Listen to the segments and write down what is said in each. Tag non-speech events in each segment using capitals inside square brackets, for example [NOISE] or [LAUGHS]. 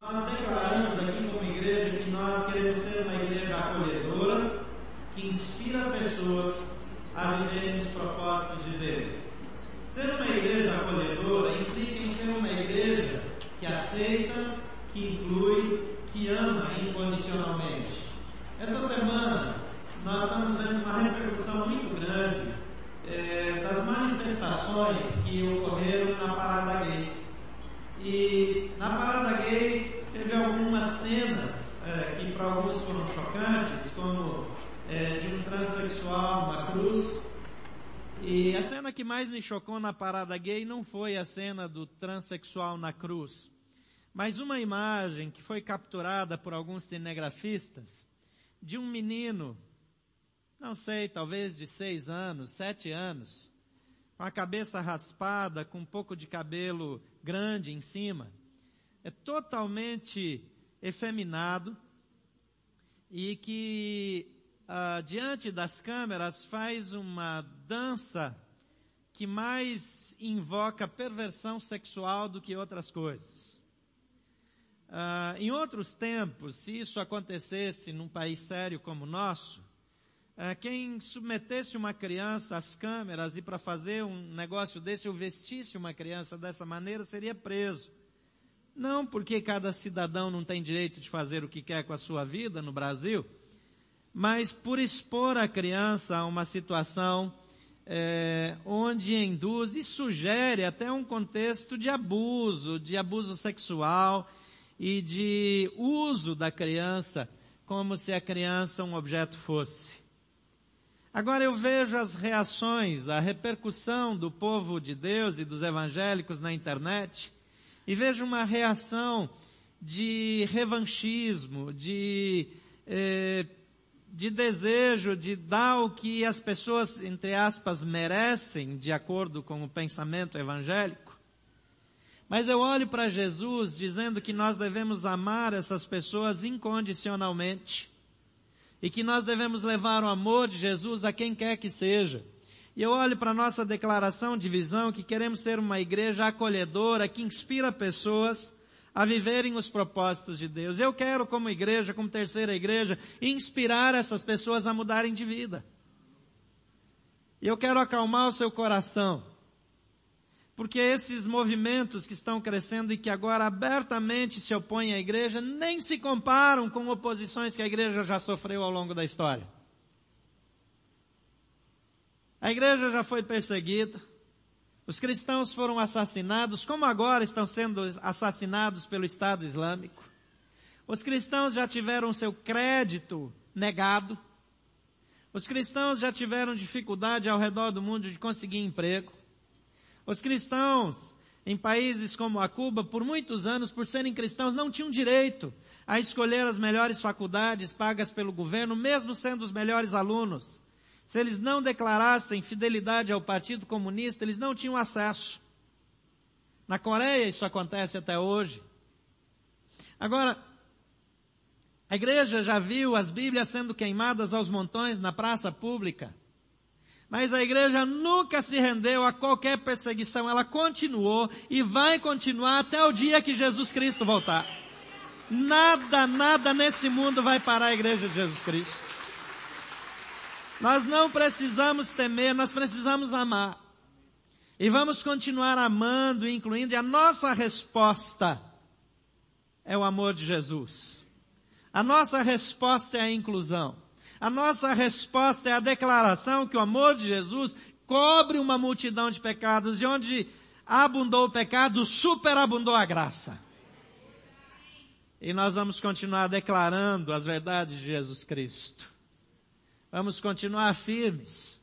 Nós declaramos aqui como igreja que nós queremos ser uma igreja acolhedora, que inspira pessoas a viverem os propósitos de Deus. Ser uma igreja acolhedora implica em ser uma igreja que aceita, que inclui, que ama incondicionalmente. Essa semana nós estamos vendo uma repercussão muito grande é, das manifestações que ocorreram na Parada Gay. E na Parada Gay teve algumas cenas é, que para alguns foram chocantes, como é, de um transexual numa cruz. E a cena que mais me chocou na Parada Gay não foi a cena do transexual na cruz, mas uma imagem que foi capturada por alguns cinegrafistas de um menino não sei, talvez de seis anos, sete anos, com a cabeça raspada, com um pouco de cabelo grande em cima. É totalmente efeminado e que uh, diante das câmeras faz uma dança que mais invoca perversão sexual do que outras coisas. Uh, em outros tempos, se isso acontecesse num país sério como o nosso, quem submetesse uma criança às câmeras e para fazer um negócio desse, ou vestisse uma criança dessa maneira, seria preso. Não porque cada cidadão não tem direito de fazer o que quer com a sua vida no Brasil, mas por expor a criança a uma situação é, onde induz e sugere até um contexto de abuso, de abuso sexual e de uso da criança como se a criança um objeto fosse. Agora eu vejo as reações, a repercussão do povo de Deus e dos evangélicos na internet, e vejo uma reação de revanchismo, de, eh, de desejo de dar o que as pessoas, entre aspas, merecem, de acordo com o pensamento evangélico. Mas eu olho para Jesus dizendo que nós devemos amar essas pessoas incondicionalmente e que nós devemos levar o amor de Jesus a quem quer que seja. E eu olho para a nossa declaração de visão que queremos ser uma igreja acolhedora que inspira pessoas a viverem os propósitos de Deus. Eu quero, como igreja, como terceira igreja, inspirar essas pessoas a mudarem de vida. Eu quero acalmar o seu coração porque esses movimentos que estão crescendo e que agora abertamente se opõem à igreja nem se comparam com oposições que a igreja já sofreu ao longo da história. A igreja já foi perseguida, os cristãos foram assassinados, como agora estão sendo assassinados pelo Estado Islâmico. Os cristãos já tiveram seu crédito negado. Os cristãos já tiveram dificuldade ao redor do mundo de conseguir emprego. Os cristãos em países como a Cuba, por muitos anos, por serem cristãos, não tinham direito a escolher as melhores faculdades pagas pelo governo, mesmo sendo os melhores alunos. Se eles não declarassem fidelidade ao Partido Comunista, eles não tinham acesso. Na Coreia isso acontece até hoje. Agora, a igreja já viu as Bíblias sendo queimadas aos montões na praça pública. Mas a igreja nunca se rendeu a qualquer perseguição, ela continuou e vai continuar até o dia que Jesus Cristo voltar. Nada, nada nesse mundo vai parar a igreja de Jesus Cristo. Nós não precisamos temer, nós precisamos amar. E vamos continuar amando, incluindo, e a nossa resposta é o amor de Jesus. A nossa resposta é a inclusão. A nossa resposta é a declaração que o amor de Jesus cobre uma multidão de pecados e onde abundou o pecado, superabundou a graça. E nós vamos continuar declarando as verdades de Jesus Cristo. Vamos continuar firmes.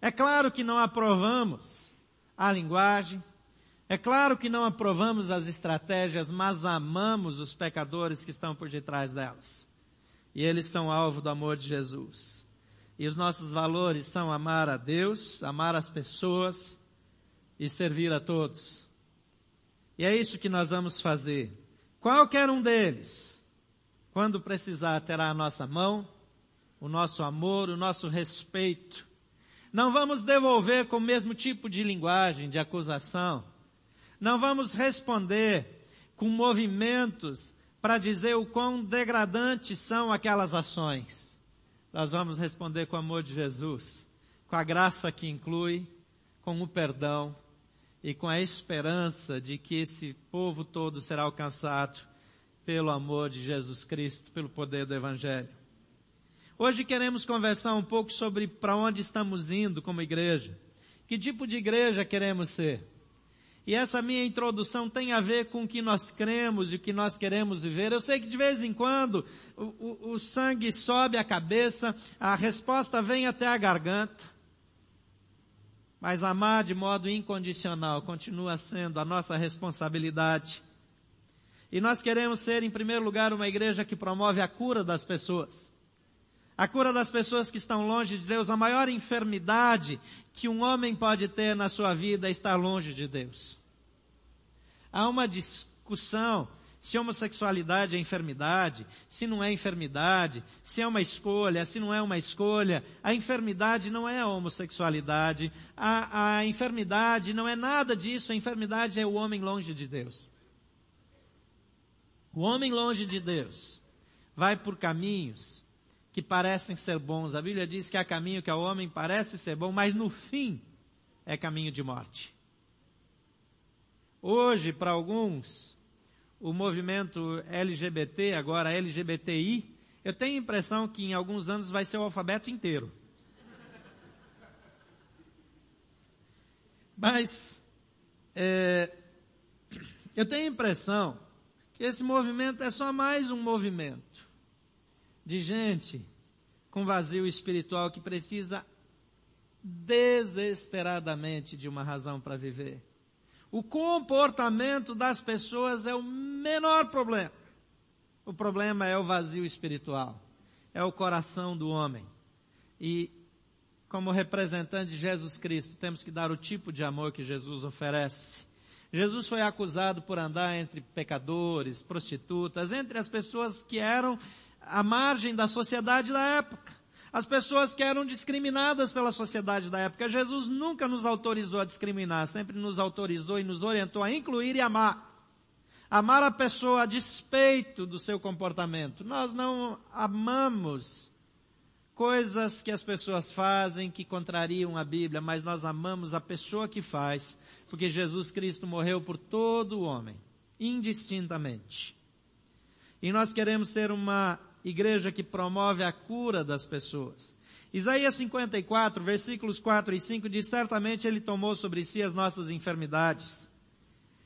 É claro que não aprovamos a linguagem, é claro que não aprovamos as estratégias, mas amamos os pecadores que estão por detrás delas e eles são alvo do amor de Jesus. E os nossos valores são amar a Deus, amar as pessoas e servir a todos. E é isso que nós vamos fazer. Qualquer um deles, quando precisar, terá a nossa mão, o nosso amor, o nosso respeito. Não vamos devolver com o mesmo tipo de linguagem, de acusação. Não vamos responder com movimentos para dizer o quão degradantes são aquelas ações. Nós vamos responder com o amor de Jesus, com a graça que inclui, com o perdão e com a esperança de que esse povo todo será alcançado pelo amor de Jesus Cristo, pelo poder do Evangelho. Hoje queremos conversar um pouco sobre para onde estamos indo como igreja. Que tipo de igreja queremos ser? E essa minha introdução tem a ver com o que nós cremos e o que nós queremos viver. Eu sei que de vez em quando o, o, o sangue sobe a cabeça, a resposta vem até a garganta. Mas amar de modo incondicional continua sendo a nossa responsabilidade. E nós queremos ser, em primeiro lugar, uma igreja que promove a cura das pessoas. A cura das pessoas que estão longe de Deus. A maior enfermidade que um homem pode ter na sua vida é estar longe de Deus. Há uma discussão se homossexualidade é enfermidade, se não é enfermidade, se é uma escolha, se não é uma escolha. A enfermidade não é a homossexualidade, a, a enfermidade não é nada disso, a enfermidade é o homem longe de Deus. O homem longe de Deus vai por caminhos que parecem ser bons. A Bíblia diz que há caminho que ao homem parece ser bom, mas no fim é caminho de morte. Hoje, para alguns, o movimento LGBT, agora LGBTI, eu tenho a impressão que em alguns anos vai ser o alfabeto inteiro. Mas, é, eu tenho a impressão que esse movimento é só mais um movimento de gente com vazio espiritual que precisa desesperadamente de uma razão para viver. O comportamento das pessoas é o menor problema. O problema é o vazio espiritual. É o coração do homem. E, como representante de Jesus Cristo, temos que dar o tipo de amor que Jesus oferece. Jesus foi acusado por andar entre pecadores, prostitutas, entre as pessoas que eram à margem da sociedade da época. As pessoas que eram discriminadas pela sociedade da época. Jesus nunca nos autorizou a discriminar, sempre nos autorizou e nos orientou a incluir e amar. Amar a pessoa a despeito do seu comportamento. Nós não amamos coisas que as pessoas fazem que contrariam a Bíblia, mas nós amamos a pessoa que faz, porque Jesus Cristo morreu por todo o homem, indistintamente. E nós queremos ser uma igreja que promove a cura das pessoas. Isaías 54, versículos 4 e 5 diz, certamente ele tomou sobre si as nossas enfermidades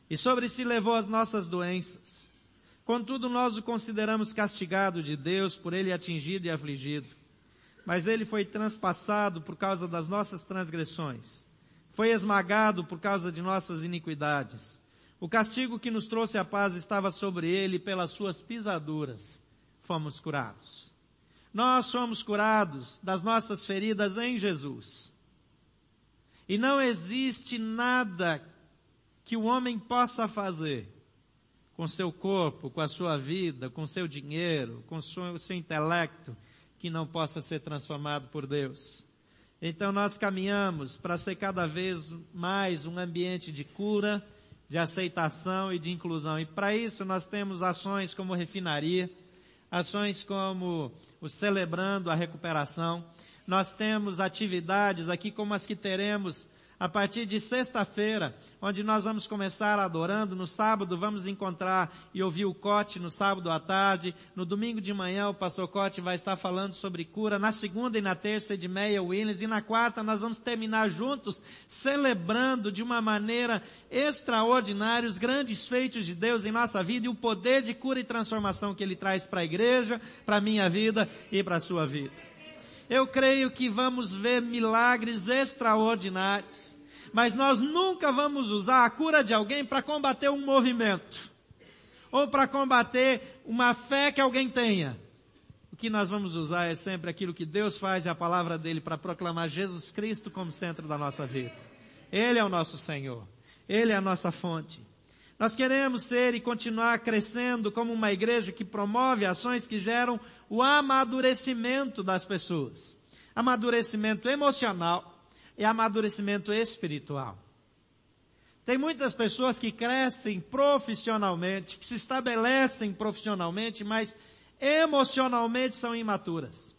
e sobre si levou as nossas doenças. Contudo, nós o consideramos castigado de Deus, por ele atingido e afligido. Mas ele foi transpassado por causa das nossas transgressões. Foi esmagado por causa de nossas iniquidades. O castigo que nos trouxe a paz estava sobre ele pelas suas pisaduras fomos curados. Nós somos curados das nossas feridas em Jesus. E não existe nada que o homem possa fazer com seu corpo, com a sua vida, com seu dinheiro, com o seu, intelecto, que não possa ser transformado por Deus. Então nós caminhamos para ser cada vez mais um ambiente de cura, de aceitação e de inclusão. E para isso nós temos ações como refinaria, ações como o Celebrando a Recuperação. Nós temos atividades aqui como as que teremos a partir de sexta-feira, onde nós vamos começar adorando. No sábado vamos encontrar e ouvir o Cote no sábado à tarde. No domingo de manhã o pastor Cote vai estar falando sobre cura. Na segunda e na terça Edmeia Williams. E na quarta nós vamos terminar juntos celebrando de uma maneira extraordinária os grandes feitos de Deus em nossa vida e o poder de cura e transformação que Ele traz para a igreja, para a minha vida e para a sua vida. Eu creio que vamos ver milagres extraordinários. Mas nós nunca vamos usar a cura de alguém para combater um movimento. Ou para combater uma fé que alguém tenha. O que nós vamos usar é sempre aquilo que Deus faz e a palavra dele para proclamar Jesus Cristo como centro da nossa vida. Ele é o nosso Senhor. Ele é a nossa fonte. Nós queremos ser e continuar crescendo como uma igreja que promove ações que geram o amadurecimento das pessoas. Amadurecimento emocional e amadurecimento espiritual. Tem muitas pessoas que crescem profissionalmente, que se estabelecem profissionalmente, mas emocionalmente são imaturas.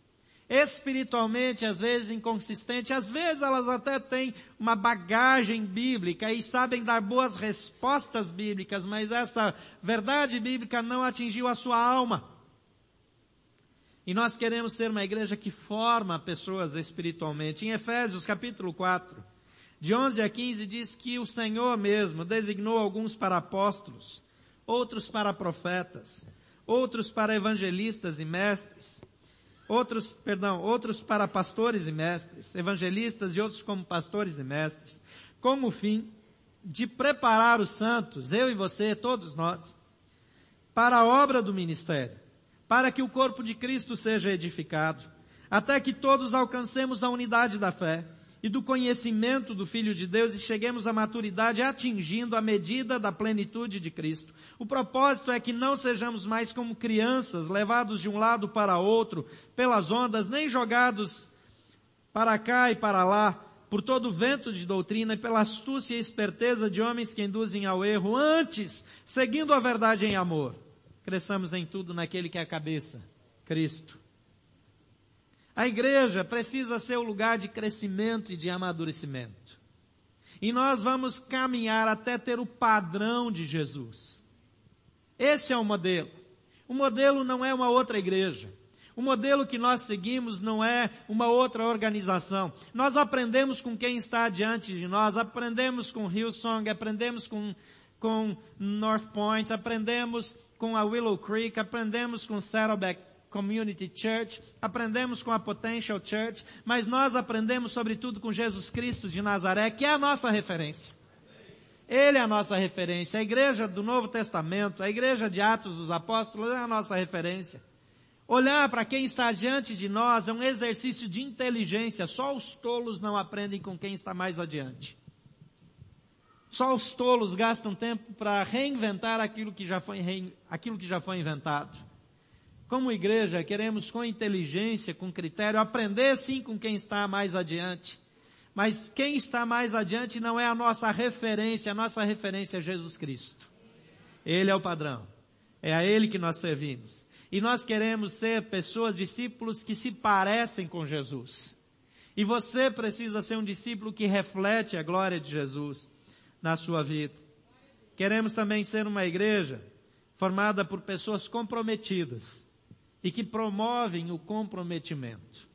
Espiritualmente, às vezes inconsistentes, às vezes elas até têm uma bagagem bíblica e sabem dar boas respostas bíblicas, mas essa verdade bíblica não atingiu a sua alma. E nós queremos ser uma igreja que forma pessoas espiritualmente. Em Efésios capítulo 4, de 11 a 15 diz que o Senhor mesmo designou alguns para apóstolos, outros para profetas, outros para evangelistas e mestres, outros, perdão, outros para pastores e mestres, evangelistas e outros como pastores e mestres, com o fim de preparar os santos, eu e você, todos nós, para a obra do ministério, para que o corpo de Cristo seja edificado, até que todos alcancemos a unidade da fé e do conhecimento do Filho de Deus e cheguemos à maturidade atingindo a medida da plenitude de Cristo. O propósito é que não sejamos mais como crianças, levados de um lado para outro pelas ondas, nem jogados para cá e para lá por todo o vento de doutrina e pela astúcia e esperteza de homens que induzem ao erro, antes, seguindo a verdade em amor, cresçamos em tudo naquele que é a cabeça, Cristo a igreja precisa ser o lugar de crescimento e de amadurecimento. E nós vamos caminhar até ter o padrão de Jesus. Esse é o modelo. O modelo não é uma outra igreja. O modelo que nós seguimos não é uma outra organização. Nós aprendemos com quem está diante de nós, aprendemos com Hillsong, aprendemos com, com North Point, aprendemos com a Willow Creek, aprendemos com Saddleback Community Church, aprendemos com a Potential Church, mas nós aprendemos sobretudo com Jesus Cristo de Nazaré, que é a nossa referência. Ele é a nossa referência. A igreja do Novo Testamento, a igreja de Atos dos Apóstolos é a nossa referência. Olhar para quem está diante de nós é um exercício de inteligência. Só os tolos não aprendem com quem está mais adiante. Só os tolos gastam tempo para reinventar aquilo que já foi, aquilo que já foi inventado. Como igreja, queremos com inteligência, com critério, aprender sim com quem está mais adiante. Mas quem está mais adiante não é a nossa referência, a nossa referência é Jesus Cristo. Ele é o padrão. É a Ele que nós servimos. E nós queremos ser pessoas, discípulos que se parecem com Jesus. E você precisa ser um discípulo que reflete a glória de Jesus na sua vida. Queremos também ser uma igreja formada por pessoas comprometidas e que promovem o comprometimento.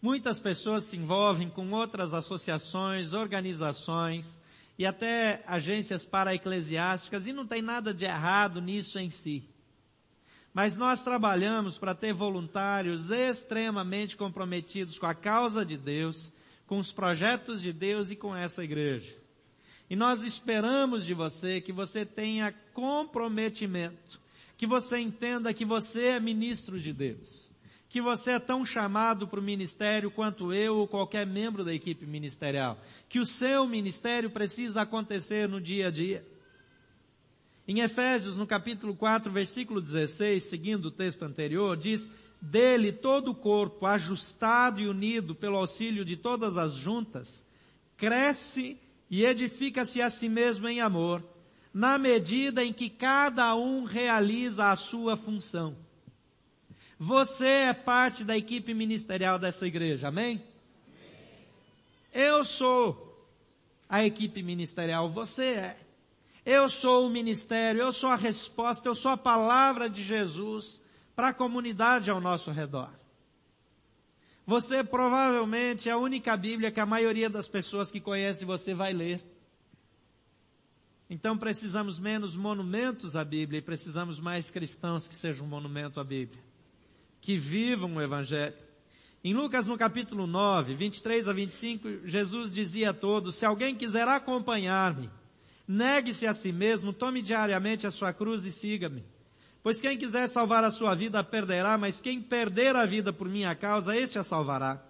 Muitas pessoas se envolvem com outras associações, organizações e até agências para-eclesiásticas e não tem nada de errado nisso em si. Mas nós trabalhamos para ter voluntários extremamente comprometidos com a causa de Deus, com os projetos de Deus e com essa igreja. E nós esperamos de você que você tenha comprometimento que você entenda que você é ministro de Deus. Que você é tão chamado para o ministério quanto eu ou qualquer membro da equipe ministerial. Que o seu ministério precisa acontecer no dia a dia. Em Efésios, no capítulo 4, versículo 16, seguindo o texto anterior, diz, dele todo o corpo, ajustado e unido pelo auxílio de todas as juntas, cresce e edifica-se a si mesmo em amor, na medida em que cada um realiza a sua função. Você é parte da equipe ministerial dessa igreja, amém? Eu sou a equipe ministerial, você é. Eu sou o ministério, eu sou a resposta, eu sou a palavra de Jesus para a comunidade ao nosso redor. Você provavelmente é a única Bíblia que a maioria das pessoas que conhece você vai ler. Então precisamos menos monumentos à Bíblia e precisamos mais cristãos que sejam um monumento à Bíblia. Que vivam o Evangelho. Em Lucas no capítulo 9, 23 a 25, Jesus dizia a todos, se alguém quiser acompanhar-me, negue-se a si mesmo, tome diariamente a sua cruz e siga-me. Pois quem quiser salvar a sua vida perderá, mas quem perder a vida por minha causa, este a salvará.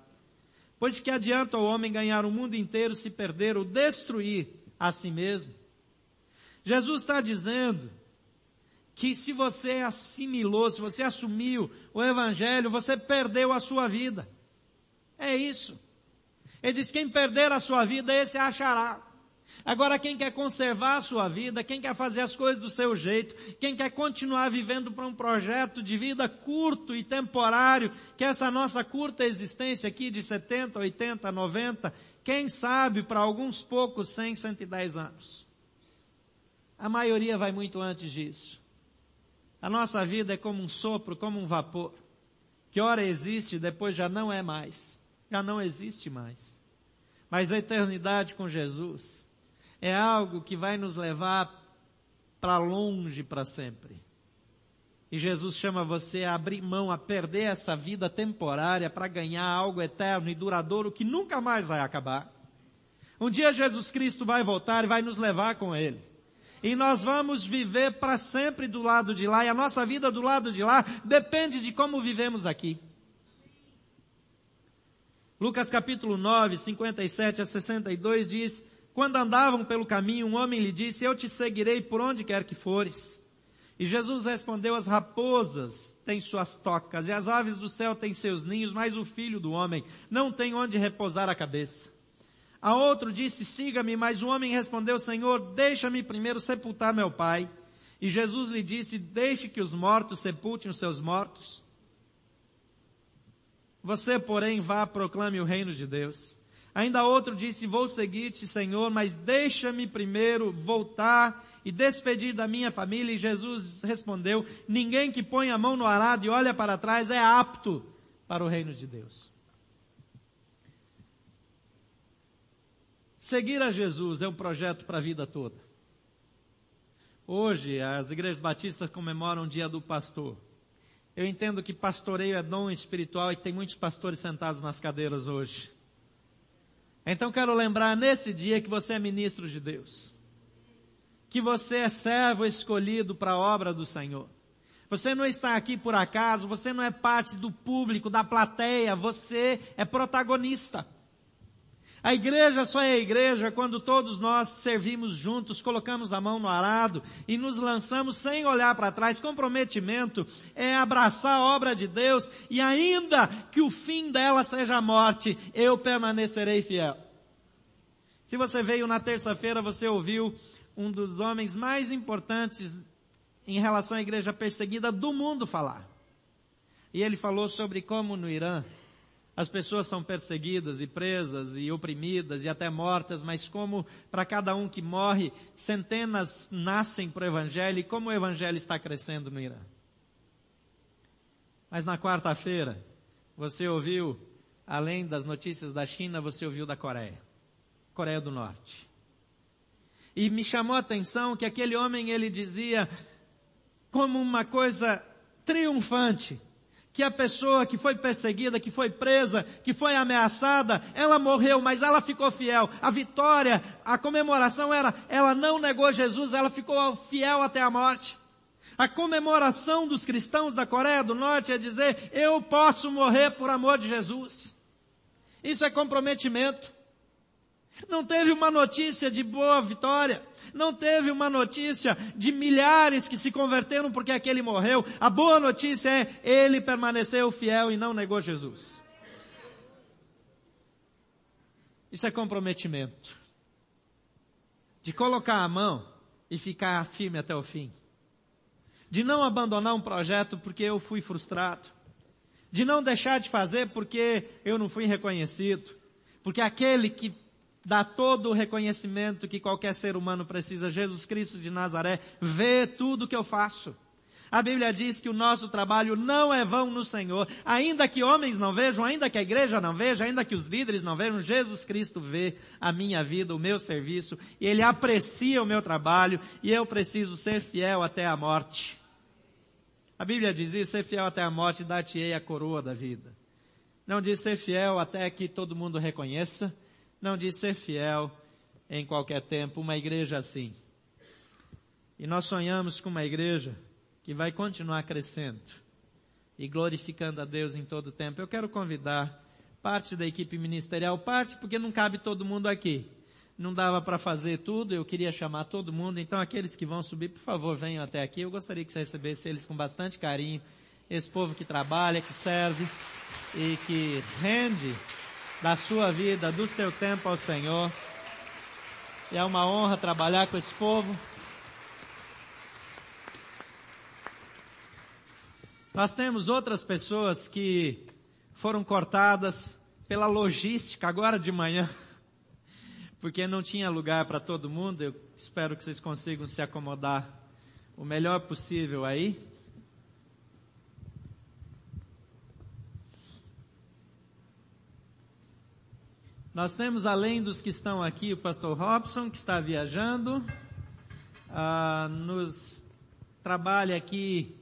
Pois que adianta o homem ganhar o mundo inteiro se perder ou destruir a si mesmo? Jesus está dizendo que se você assimilou, se você assumiu o Evangelho, você perdeu a sua vida. É isso. Ele diz, quem perder a sua vida, esse achará. Agora, quem quer conservar a sua vida, quem quer fazer as coisas do seu jeito, quem quer continuar vivendo para um projeto de vida curto e temporário, que é essa nossa curta existência aqui de 70, 80, 90, quem sabe para alguns poucos 100, 110 anos. A maioria vai muito antes disso. A nossa vida é como um sopro, como um vapor, que ora existe, depois já não é mais, já não existe mais. Mas a eternidade com Jesus é algo que vai nos levar para longe para sempre. E Jesus chama você a abrir mão, a perder essa vida temporária para ganhar algo eterno e duradouro que nunca mais vai acabar. Um dia Jesus Cristo vai voltar e vai nos levar com Ele. E nós vamos viver para sempre do lado de lá, e a nossa vida do lado de lá depende de como vivemos aqui. Lucas capítulo 9, 57 a 62 diz, quando andavam pelo caminho, um homem lhe disse, eu te seguirei por onde quer que fores. E Jesus respondeu, as raposas têm suas tocas e as aves do céu têm seus ninhos, mas o filho do homem não tem onde repousar a cabeça. A outro disse, siga-me, mas o homem respondeu, Senhor, deixa-me primeiro sepultar meu pai. E Jesus lhe disse, deixe que os mortos sepultem os seus mortos. Você, porém, vá, proclame o reino de Deus. Ainda outro disse, vou seguir-te, Senhor, mas deixa-me primeiro voltar e despedir da minha família. E Jesus respondeu, ninguém que põe a mão no arado e olha para trás é apto para o reino de Deus. Seguir a Jesus é um projeto para a vida toda. Hoje, as igrejas batistas comemoram o dia do pastor. Eu entendo que pastoreio é dom espiritual e tem muitos pastores sentados nas cadeiras hoje. Então quero lembrar nesse dia que você é ministro de Deus. Que você é servo escolhido para a obra do Senhor. Você não está aqui por acaso, você não é parte do público, da plateia, você é protagonista. A igreja só é igreja quando todos nós servimos juntos, colocamos a mão no arado e nos lançamos sem olhar para trás. Comprometimento é abraçar a obra de Deus e ainda que o fim dela seja a morte, eu permanecerei fiel. Se você veio na terça-feira, você ouviu um dos homens mais importantes em relação à igreja perseguida do mundo falar. E ele falou sobre como no Irã, as pessoas são perseguidas e presas e oprimidas e até mortas, mas como para cada um que morre, centenas nascem para o Evangelho e como o Evangelho está crescendo no Irã. Mas na quarta-feira, você ouviu, além das notícias da China, você ouviu da Coreia. Coreia do Norte. E me chamou a atenção que aquele homem, ele dizia, como uma coisa triunfante, que a pessoa que foi perseguida, que foi presa, que foi ameaçada, ela morreu, mas ela ficou fiel. A vitória, a comemoração era, ela não negou Jesus, ela ficou fiel até a morte. A comemoração dos cristãos da Coreia do Norte é dizer, eu posso morrer por amor de Jesus. Isso é comprometimento. Não teve uma notícia de boa vitória. Não teve uma notícia de milhares que se converteram porque aquele morreu. A boa notícia é, ele permaneceu fiel e não negou Jesus. Isso é comprometimento. De colocar a mão e ficar firme até o fim. De não abandonar um projeto porque eu fui frustrado. De não deixar de fazer porque eu não fui reconhecido. Porque aquele que dá todo o reconhecimento que qualquer ser humano precisa. Jesus Cristo de Nazaré vê tudo que eu faço. A Bíblia diz que o nosso trabalho não é vão no Senhor. Ainda que homens não vejam, ainda que a igreja não veja, ainda que os líderes não vejam, Jesus Cristo vê a minha vida, o meu serviço, e Ele aprecia o meu trabalho, e eu preciso ser fiel até a morte. A Bíblia diz isso, ser fiel até a morte, dar-te-ei a coroa da vida. Não diz ser fiel até que todo mundo reconheça, não diz ser fiel em qualquer tempo, uma igreja assim. E nós sonhamos com uma igreja que vai continuar crescendo e glorificando a Deus em todo o tempo. Eu quero convidar parte da equipe ministerial, parte porque não cabe todo mundo aqui. Não dava para fazer tudo, eu queria chamar todo mundo, então aqueles que vão subir, por favor, venham até aqui. Eu gostaria que você recebesse eles com bastante carinho. Esse povo que trabalha, que serve e que rende da sua vida, do seu tempo ao Senhor. é uma honra trabalhar com esse povo. Nós temos outras pessoas que foram cortadas pela logística agora de manhã, [LAUGHS] porque não tinha lugar para todo mundo. Eu espero que vocês consigam se acomodar o melhor possível aí. Nós temos, além dos que estão aqui, o pastor Robson, que está viajando, ah, nos trabalha aqui,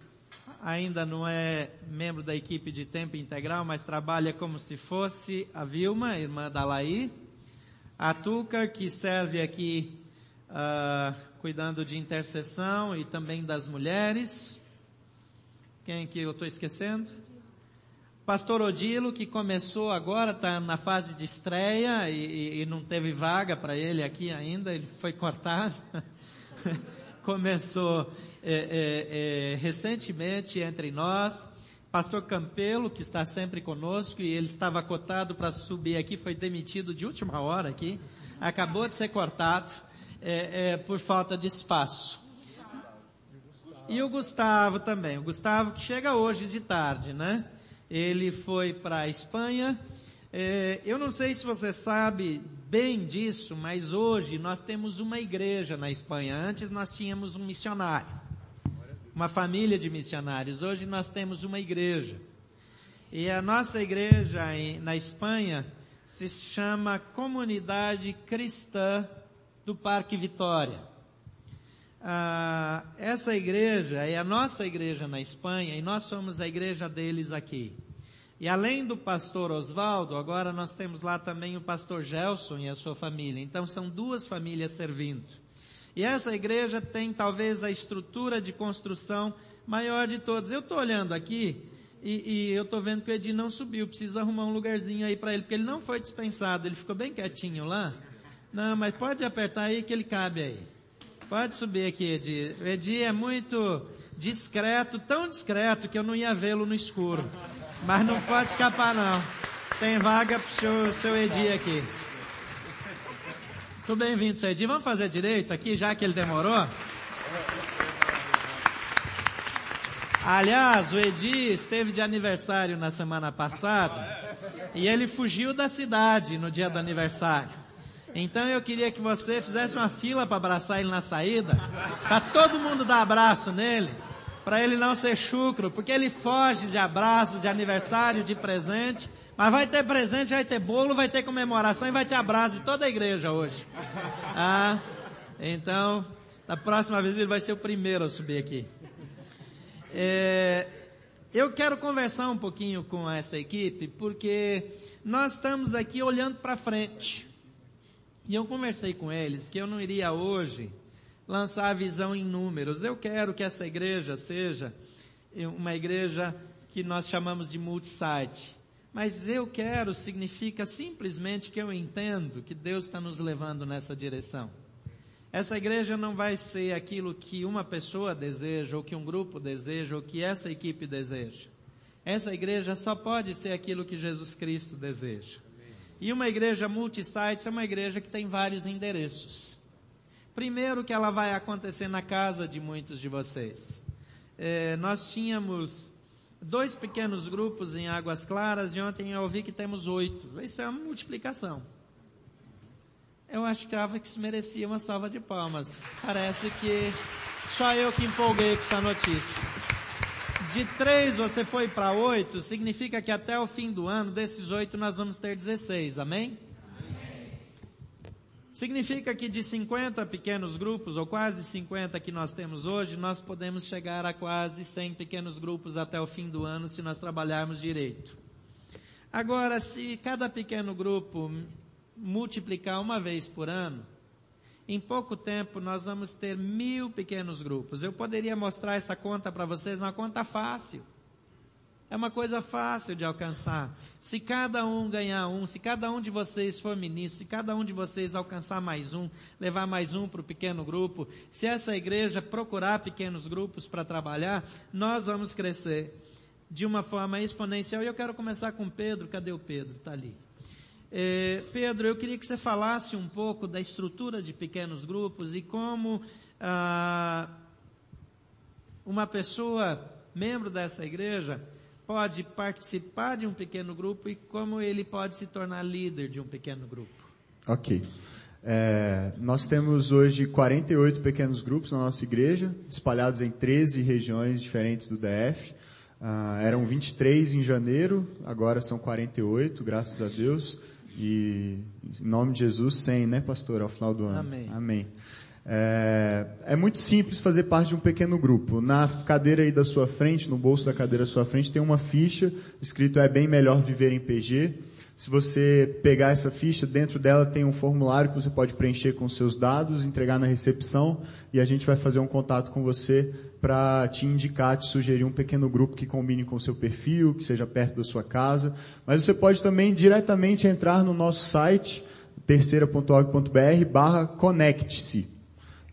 ainda não é membro da equipe de tempo integral, mas trabalha como se fosse a Vilma, irmã da Laí, a Tuca, que serve aqui ah, cuidando de intercessão e também das mulheres. Quem que eu estou esquecendo? Pastor Odilo, que começou agora, está na fase de estreia e, e, não teve vaga para ele aqui ainda, ele foi cortado. [LAUGHS] começou é, é, é, recentemente entre nós. Pastor Campelo, que está sempre conosco e ele estava cotado para subir aqui, foi demitido de última hora aqui, acabou de ser cortado é, é, por falta de espaço. E o Gustavo também, o Gustavo que chega hoje de tarde, né? Ele foi para a Espanha. É, eu não sei se você sabe bem disso, mas hoje nós temos uma igreja na Espanha. Antes nós tínhamos um missionário, uma família de missionários. Hoje nós temos uma igreja. E a nossa igreja na Espanha se chama Comunidade Cristã do Parque Vitória. Ah, essa igreja é a nossa igreja na Espanha e nós somos a igreja deles aqui. E além do pastor Oswaldo, agora nós temos lá também o pastor Gelson e a sua família. Então são duas famílias servindo. E essa igreja tem talvez a estrutura de construção maior de todas. Eu estou olhando aqui e, e eu estou vendo que o Edi não subiu. Precisa arrumar um lugarzinho aí para ele, porque ele não foi dispensado. Ele ficou bem quietinho lá. Não, mas pode apertar aí que ele cabe aí. Pode subir aqui, Edi. O Edi é muito discreto, tão discreto que eu não ia vê-lo no escuro. Mas não pode escapar não. Tem vaga pro seu, seu Edi aqui. Muito bem-vindo, seu Edi. Vamos fazer direito aqui, já que ele demorou? Aliás, o Edi esteve de aniversário na semana passada e ele fugiu da cidade no dia do aniversário. Então eu queria que você fizesse uma fila para abraçar ele na saída, para todo mundo dar abraço nele para ele não ser chucro, porque ele foge de abraço, de aniversário, de presente, mas vai ter presente, vai ter bolo, vai ter comemoração e vai ter abraço de toda a igreja hoje. Ah, então, da próxima vez ele vai ser o primeiro a subir aqui. É, eu quero conversar um pouquinho com essa equipe, porque nós estamos aqui olhando para frente. E eu conversei com eles que eu não iria hoje lançar a visão em números. Eu quero que essa igreja seja uma igreja que nós chamamos de multisite. Mas eu quero significa simplesmente que eu entendo que Deus está nos levando nessa direção. Essa igreja não vai ser aquilo que uma pessoa deseja, ou que um grupo deseja, ou que essa equipe deseja. Essa igreja só pode ser aquilo que Jesus Cristo deseja. E uma igreja multisite é uma igreja que tem vários endereços. Primeiro que ela vai acontecer na casa de muitos de vocês. É, nós tínhamos dois pequenos grupos em Águas Claras e ontem eu ouvi que temos oito. Isso é uma multiplicação. Eu achava que isso merecia uma salva de palmas. Parece que só eu que empolguei com essa notícia. De três você foi para oito, significa que até o fim do ano, desses oito, nós vamos ter 16, amém? Significa que de 50 pequenos grupos, ou quase 50 que nós temos hoje, nós podemos chegar a quase 100 pequenos grupos até o fim do ano se nós trabalharmos direito. Agora, se cada pequeno grupo multiplicar uma vez por ano, em pouco tempo nós vamos ter mil pequenos grupos. Eu poderia mostrar essa conta para vocês, uma conta fácil. É uma coisa fácil de alcançar. Se cada um ganhar um, se cada um de vocês for ministro, se cada um de vocês alcançar mais um, levar mais um para o pequeno grupo, se essa igreja procurar pequenos grupos para trabalhar, nós vamos crescer de uma forma exponencial. E eu quero começar com Pedro. Cadê o Pedro? Está ali. Eh, Pedro, eu queria que você falasse um pouco da estrutura de pequenos grupos e como ah, uma pessoa, membro dessa igreja, pode participar de um pequeno grupo e como ele pode se tornar líder de um pequeno grupo. Ok. É, nós temos hoje 48 pequenos grupos na nossa igreja, espalhados em 13 regiões diferentes do DF. Ah, eram 23 em janeiro, agora são 48, graças a Deus. E em nome de Jesus, 100, né, pastor, ao final do ano. Amém. Amém. É, é, muito simples fazer parte de um pequeno grupo. Na cadeira aí da sua frente, no bolso da cadeira da sua frente, tem uma ficha escrito é bem melhor viver em PG. Se você pegar essa ficha, dentro dela tem um formulário que você pode preencher com seus dados, entregar na recepção e a gente vai fazer um contato com você para te indicar, te sugerir um pequeno grupo que combine com o seu perfil, que seja perto da sua casa. Mas você pode também diretamente entrar no nosso site, terceira.org.br barra conecte-se.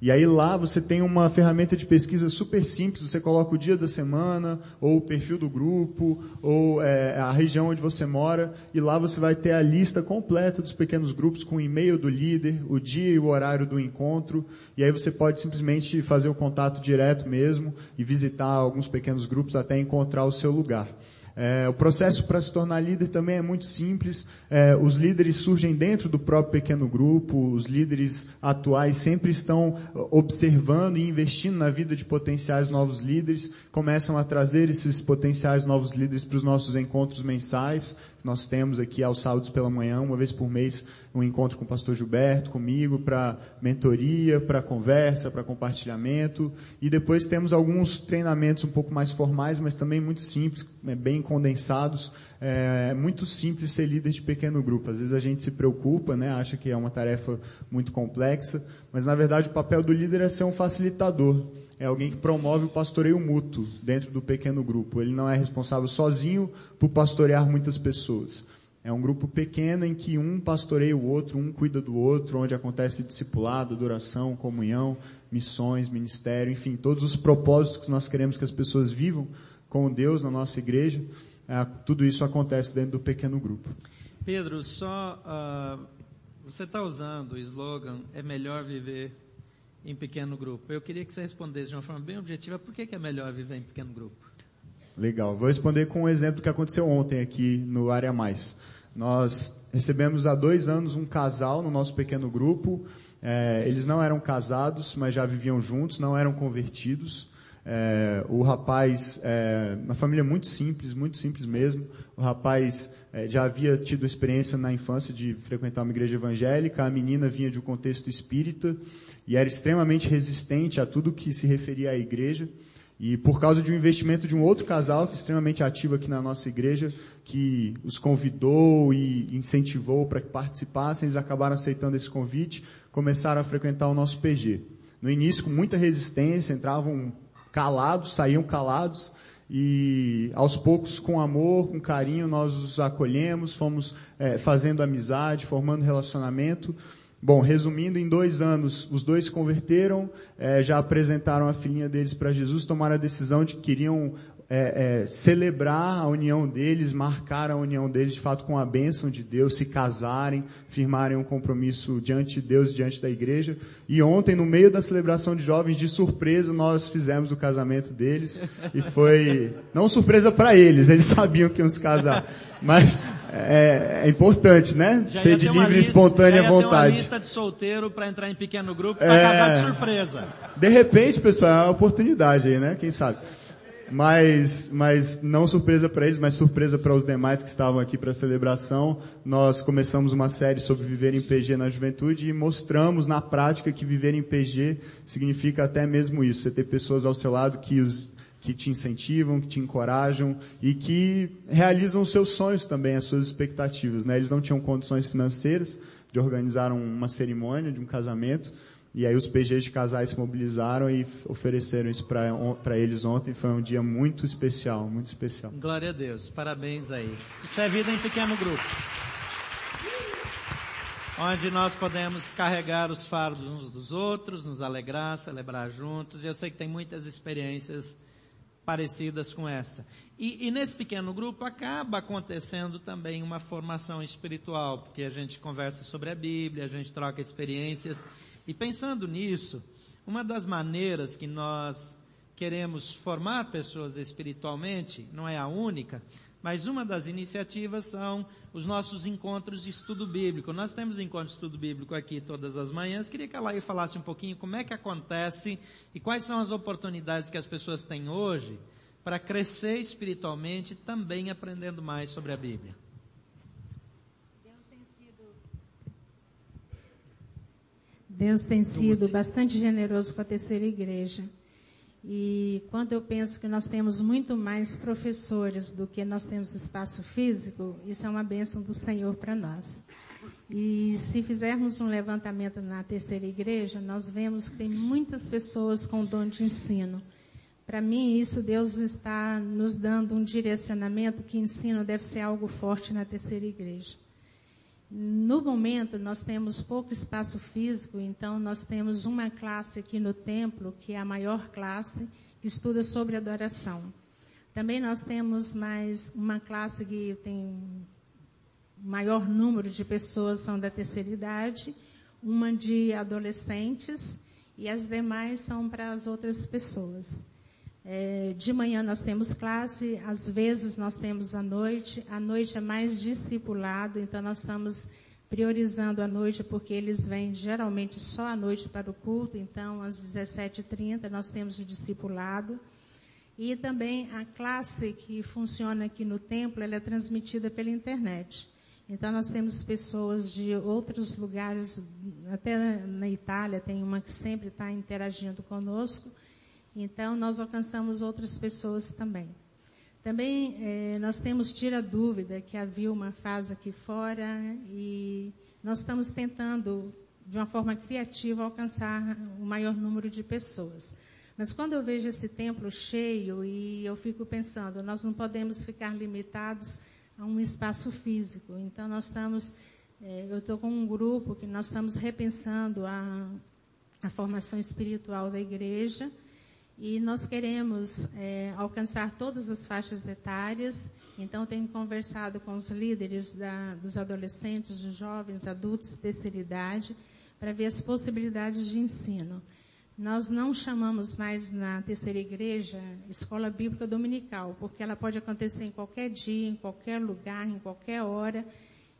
E aí lá você tem uma ferramenta de pesquisa super simples, você coloca o dia da semana, ou o perfil do grupo, ou é, a região onde você mora, e lá você vai ter a lista completa dos pequenos grupos com o e-mail do líder, o dia e o horário do encontro, e aí você pode simplesmente fazer o contato direto mesmo e visitar alguns pequenos grupos até encontrar o seu lugar. É, o processo para se tornar líder também é muito simples. É, os líderes surgem dentro do próprio pequeno grupo. Os líderes atuais sempre estão observando e investindo na vida de potenciais novos líderes. Começam a trazer esses potenciais novos líderes para os nossos encontros mensais. Nós temos aqui aos sábados pela manhã, uma vez por mês, um encontro com o pastor Gilberto, comigo, para mentoria, para conversa, para compartilhamento. E depois temos alguns treinamentos um pouco mais formais, mas também muito simples, né, bem condensados. É muito simples ser líder de pequeno grupo. Às vezes a gente se preocupa, né, acha que é uma tarefa muito complexa, mas na verdade o papel do líder é ser um facilitador é alguém que promove o pastoreio mútuo dentro do pequeno grupo. Ele não é responsável sozinho por pastorear muitas pessoas. É um grupo pequeno em que um pastoreia o outro, um cuida do outro, onde acontece discipulado, adoração, comunhão, missões, ministério, enfim, todos os propósitos que nós queremos que as pessoas vivam com Deus na nossa igreja, é, tudo isso acontece dentro do pequeno grupo. Pedro, só uh, você está usando o slogan é melhor viver em pequeno grupo. Eu queria que você respondesse de uma forma bem objetiva, por que, é melhor viver em pequeno grupo? Legal. Vou responder com um exemplo que aconteceu ontem aqui no Área Mais. Nós recebemos há dois anos um casal no nosso pequeno grupo. É, eles não eram casados, mas já viviam juntos, não eram convertidos. É, o rapaz, é, uma família muito simples, muito simples mesmo. O rapaz é, já havia tido experiência na infância de frequentar uma igreja evangélica. A menina vinha de um contexto espírita e era extremamente resistente a tudo que se referia à igreja. E por causa de um investimento de um outro casal que é extremamente ativo aqui na nossa igreja, que os convidou e incentivou para que participassem, eles acabaram aceitando esse convite, começaram a frequentar o nosso PG. No início, com muita resistência, entravam calados, saíam calados, e aos poucos, com amor, com carinho, nós os acolhemos, fomos é, fazendo amizade, formando relacionamento. Bom, resumindo, em dois anos, os dois se converteram, é, já apresentaram a filhinha deles para Jesus, tomaram a decisão de que queriam é, é, celebrar a união deles, marcar a união deles de fato com a bênção de Deus, se casarem, firmarem um compromisso diante de Deus, diante da igreja. E ontem, no meio da celebração de jovens, de surpresa, nós fizemos o casamento deles. E foi, não surpresa para eles, eles sabiam que iam se casar. Mas é, é importante, né? Já Ser de livre e espontânea já vontade. Ter uma lista de solteiro para entrar em pequeno grupo para É. casar de surpresa. De repente, pessoal, é uma oportunidade aí, né? Quem sabe? Mas, mas não surpresa para eles, mas surpresa para os demais que estavam aqui para a celebração. Nós começamos uma série sobre viver em PG na juventude e mostramos na prática que viver em PG significa até mesmo isso. Você ter pessoas ao seu lado que os, que te incentivam, que te encorajam e que realizam seus sonhos também, as suas expectativas, né? Eles não tinham condições financeiras de organizar um- uma cerimônia de um casamento, e aí os PGs de casais se mobilizaram e ofereceram isso para eles ontem. Foi um dia muito especial, muito especial. Glória a Deus. Parabéns aí. Isso é vida em pequeno grupo. Onde nós podemos carregar os fardos uns dos outros, nos alegrar, celebrar juntos. E eu sei que tem muitas experiências parecidas com essa. E, e, nesse pequeno grupo acaba acontecendo também uma formação espiritual, porque a gente conversa sobre a Bíblia, a gente troca experiências. E pensando nisso, uma das maneiras que nós queremos formar pessoas espiritualmente, não é a única, mas uma das iniciativas são os nossos encontros de estudo bíblico. Nós temos encontro de estudo bíblico aqui todas as manhãs. Queria que a Laí falasse um pouquinho como é que acontece e quais são as oportunidades que as pessoas têm hoje para crescer espiritualmente, também aprendendo mais sobre a Bíblia. Deus tem sido, Deus tem sido bastante generoso com a terceira igreja. E quando eu penso que nós temos muito mais professores do que nós temos espaço físico, isso é uma bênção do Senhor para nós. E se fizermos um levantamento na terceira igreja, nós vemos que tem muitas pessoas com dom de ensino. Para mim, isso Deus está nos dando um direcionamento que ensino deve ser algo forte na terceira igreja. No momento, nós temos pouco espaço físico, então nós temos uma classe aqui no templo, que é a maior classe, que estuda sobre adoração. Também nós temos mais uma classe que tem maior número de pessoas são da terceira idade, uma de adolescentes e as demais são para as outras pessoas. É, de manhã nós temos classe, às vezes nós temos à noite. À noite é mais discipulado, então nós estamos priorizando a noite porque eles vêm geralmente só à noite para o culto, então às 17h30 nós temos o discipulado. E também a classe que funciona aqui no templo, ela é transmitida pela internet. Então nós temos pessoas de outros lugares, até na Itália tem uma que sempre está interagindo conosco. Então, nós alcançamos outras pessoas também. Também eh, nós temos Tira Dúvida, que a Vilma faz aqui fora, e nós estamos tentando, de uma forma criativa, alcançar o maior número de pessoas. Mas quando eu vejo esse templo cheio, e eu fico pensando, nós não podemos ficar limitados a um espaço físico. Então, nós estamos, eh, eu estou com um grupo que nós estamos repensando a, a formação espiritual da igreja, e nós queremos é, alcançar todas as faixas etárias. Então, tenho conversado com os líderes da, dos adolescentes, dos jovens, adultos, terceira idade, para ver as possibilidades de ensino. Nós não chamamos mais na terceira igreja escola bíblica dominical, porque ela pode acontecer em qualquer dia, em qualquer lugar, em qualquer hora.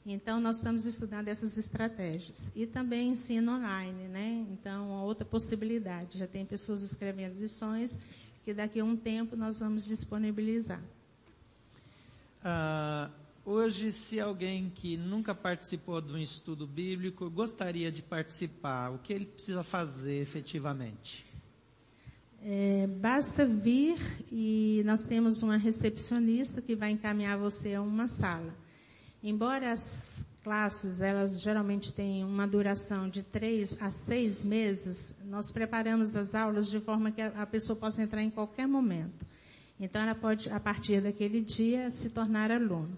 Então, nós estamos estudando essas estratégias. E também ensino online, né? Então, outra possibilidade. Já tem pessoas escrevendo lições que daqui a um tempo nós vamos disponibilizar. Uh, hoje, se alguém que nunca participou de um estudo bíblico gostaria de participar, o que ele precisa fazer efetivamente? É, basta vir e nós temos uma recepcionista que vai encaminhar você a uma sala. Embora as classes, elas geralmente têm uma duração de três a seis meses, nós preparamos as aulas de forma que a pessoa possa entrar em qualquer momento. Então ela pode, a partir daquele dia, se tornar aluno.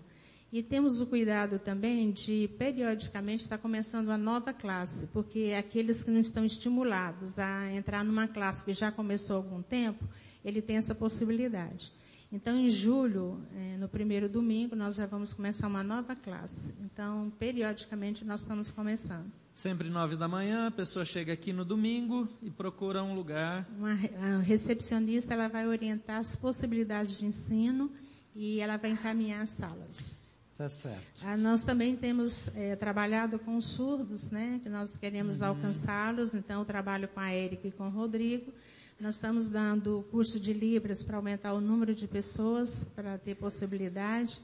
E temos o cuidado também de, periodicamente, estar começando uma nova classe, porque aqueles que não estão estimulados a entrar numa classe que já começou há algum tempo, ele tem essa possibilidade. Então, em julho, é, no primeiro domingo, nós já vamos começar uma nova classe. Então, periodicamente, nós estamos começando. Sempre nove da manhã, a pessoa chega aqui no domingo e procura um lugar. Uma a recepcionista, ela vai orientar as possibilidades de ensino e ela vai encaminhar as salas. Tá certo. Ah, nós também temos é, trabalhado com os surdos, né? Que nós queremos uhum. alcançá-los. Então, eu trabalho com a Érica e com o Rodrigo. Nós estamos dando curso de Libras para aumentar o número de pessoas, para ter possibilidade.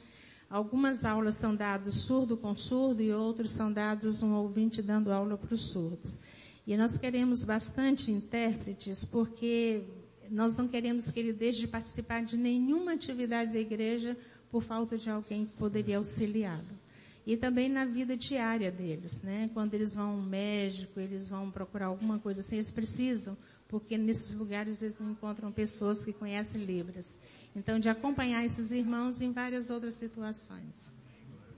Algumas aulas são dadas surdo com surdo e outros são dados um ouvinte dando aula para os surdos. E nós queremos bastante intérpretes porque nós não queremos que ele deixe de participar de nenhuma atividade da igreja por falta de alguém que poderia auxiliá-lo. E também na vida diária deles, né? Quando eles vão ao médico, eles vão procurar alguma coisa assim, eles precisam porque nesses lugares eles não encontram pessoas que conhecem Libras. Então, de acompanhar esses irmãos em várias outras situações.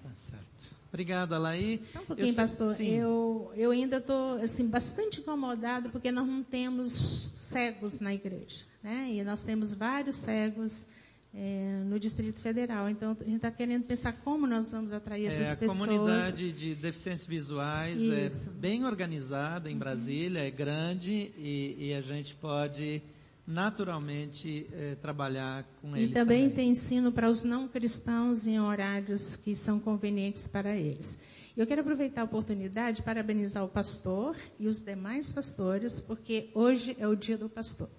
Tá certo. Obrigado, Alaí. Só um pouquinho, eu, pastor. Sim. Eu, eu ainda estou assim, bastante incomodado porque nós não temos cegos na igreja. Né? E nós temos vários cegos é, no Distrito Federal. Então, a gente está querendo pensar como nós vamos atrair essas é, a pessoas. A comunidade de deficientes visuais é Isso. é bem organizada em uhum. Brasília, é grande e, e, a gente pode naturalmente é, trabalhar com eles. E também, também. tem ensino para os não cristãos em horários que são convenientes para eles. Eu quero aproveitar a oportunidade para parabenizar o pastor e os demais pastores, porque hoje é o dia do pastor.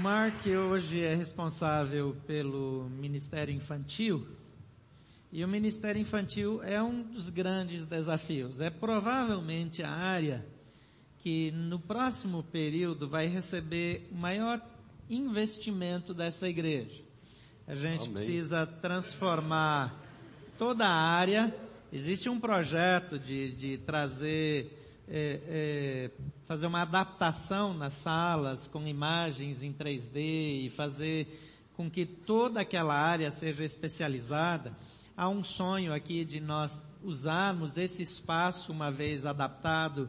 Mark hoje é responsável pelo Ministério Infantil. E o Ministério Infantil é um dos grandes desafios. É provavelmente a área que no próximo período vai receber o maior investimento dessa igreja. A gente Amém. precisa transformar toda a área. Existe um projeto de, de trazer é, é, fazer uma adaptação nas salas com imagens em 3D e fazer com que toda aquela área seja especializada. Há um sonho aqui de nós usarmos esse espaço, uma vez adaptado,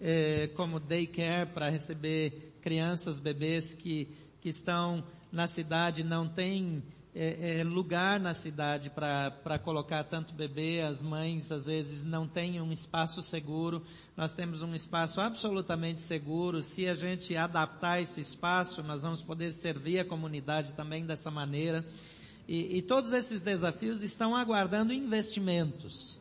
é, como daycare para receber crianças, bebês que, que estão na cidade, não têm é, é, lugar na cidade para colocar tanto bebê, as mães às vezes não têm um espaço seguro. Nós temos um espaço absolutamente seguro. Se a gente adaptar esse espaço, nós vamos poder servir a comunidade também dessa maneira. E, e todos esses desafios estão aguardando investimentos.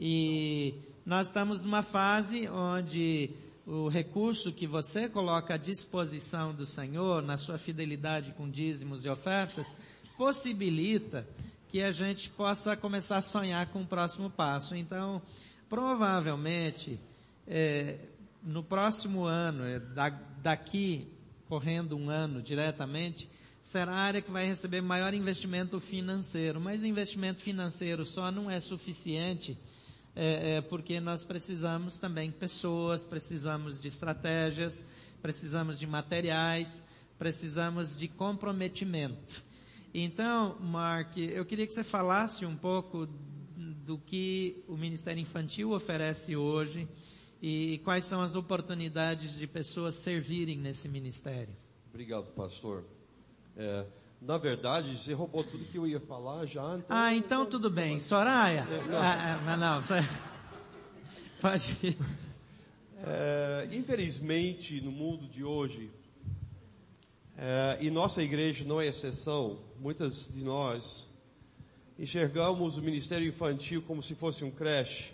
E nós estamos numa fase onde o recurso que você coloca à disposição do Senhor, na sua fidelidade com dízimos e ofertas, possibilita que a gente possa começar a sonhar com o próximo passo. Então, provavelmente, é, no próximo ano, é, da, daqui, correndo um ano diretamente, será a área que vai receber maior investimento financeiro. Mas investimento financeiro só não é suficiente, é, é, porque nós precisamos também de pessoas, precisamos de estratégias, precisamos de materiais, precisamos de comprometimento. Então, Mark, eu queria que você falasse um pouco do que o Ministério Infantil oferece hoje e quais são as oportunidades de pessoas servirem nesse ministério. Obrigado, pastor. É, na verdade, você roubou tudo que eu ia falar já. Então ah, então tudo bem. Soraya? É, não. Ah, ah não. [LAUGHS] Pode ir. É, infelizmente, no mundo de hoje, é, e nossa igreja não é exceção. Muitas de nós enxergamos o ministério infantil como se fosse um creche.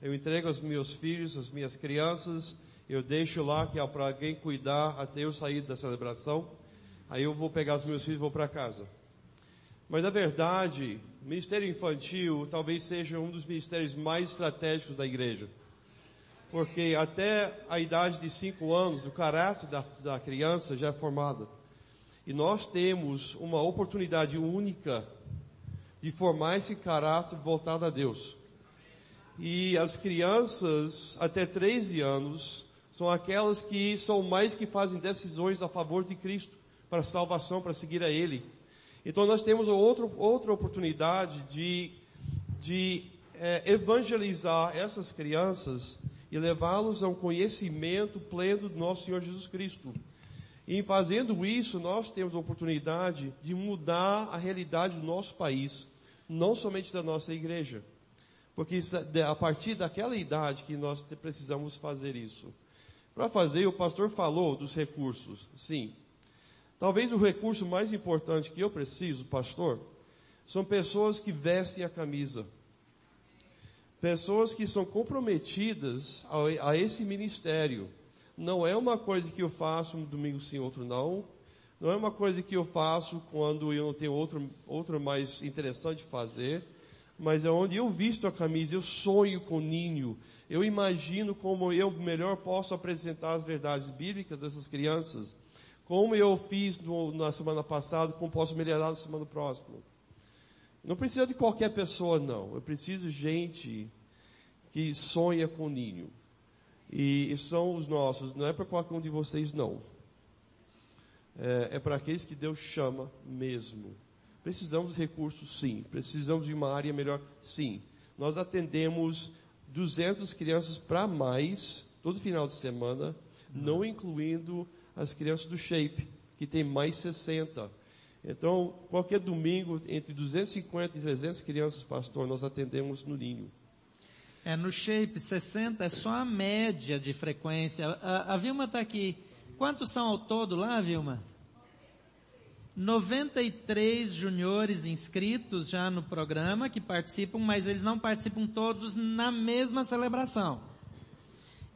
Eu entrego aos meus filhos, as minhas crianças, eu deixo lá que é para alguém cuidar até eu sair da celebração. Aí eu vou pegar os meus filhos e vou para casa. Mas na verdade, o ministério infantil talvez seja um dos ministérios mais estratégicos da igreja. Porque até a idade de cinco anos, o caráter da, da criança já é formado. E nós temos uma oportunidade única de formar esse caráter voltado a Deus. E as crianças até 13 anos são aquelas que são mais que fazem decisões a favor de Cristo, para salvação, para seguir a Ele. Então nós temos outra, outra oportunidade de, de é, evangelizar essas crianças e levá-los a um conhecimento pleno do nosso Senhor Jesus Cristo. E em fazendo isso, nós temos a oportunidade de mudar a realidade do nosso país, não somente da nossa igreja. Porque é a partir daquela idade que nós precisamos fazer isso. Para fazer, o pastor falou dos recursos. Sim. Talvez o recurso mais importante que eu preciso, pastor, são pessoas que vestem a camisa pessoas que são comprometidas a, a, esse ministério. Não é uma coisa que eu faço um domingo sim, outro não. Não é uma coisa que eu faço quando eu não tenho outro, outro mais interessante fazer. Mas é onde eu visto a camisa, eu sonho com o ninho. Eu imagino como eu melhor posso apresentar as verdades bíblicas dessas crianças. Como eu fiz no, na semana passada, como posso melhorar na semana próxima. Não precisa de qualquer pessoa, não. Eu preciso de gente que sonha com ninho. E são os nossos, não é para qualquer um de vocês, não. é, é para aqueles que Deus chama mesmo. Precisamos de recursos, sim. Precisamos de uma área melhor, sim. Nós atendemos 200 crianças para mais todo final de semana, não incluindo as crianças do Shape, que tem mais 60. Então, qualquer domingo, entre 250 e 300 crianças, pastor, nós atendemos no ninho. É, no Shape, 60 é só a média de frequência. A, a Vilma está aqui. Quantos são ao todo lá, Vilma? 93 juniores inscritos já no programa que participam, mas eles não participam todos na mesma celebração.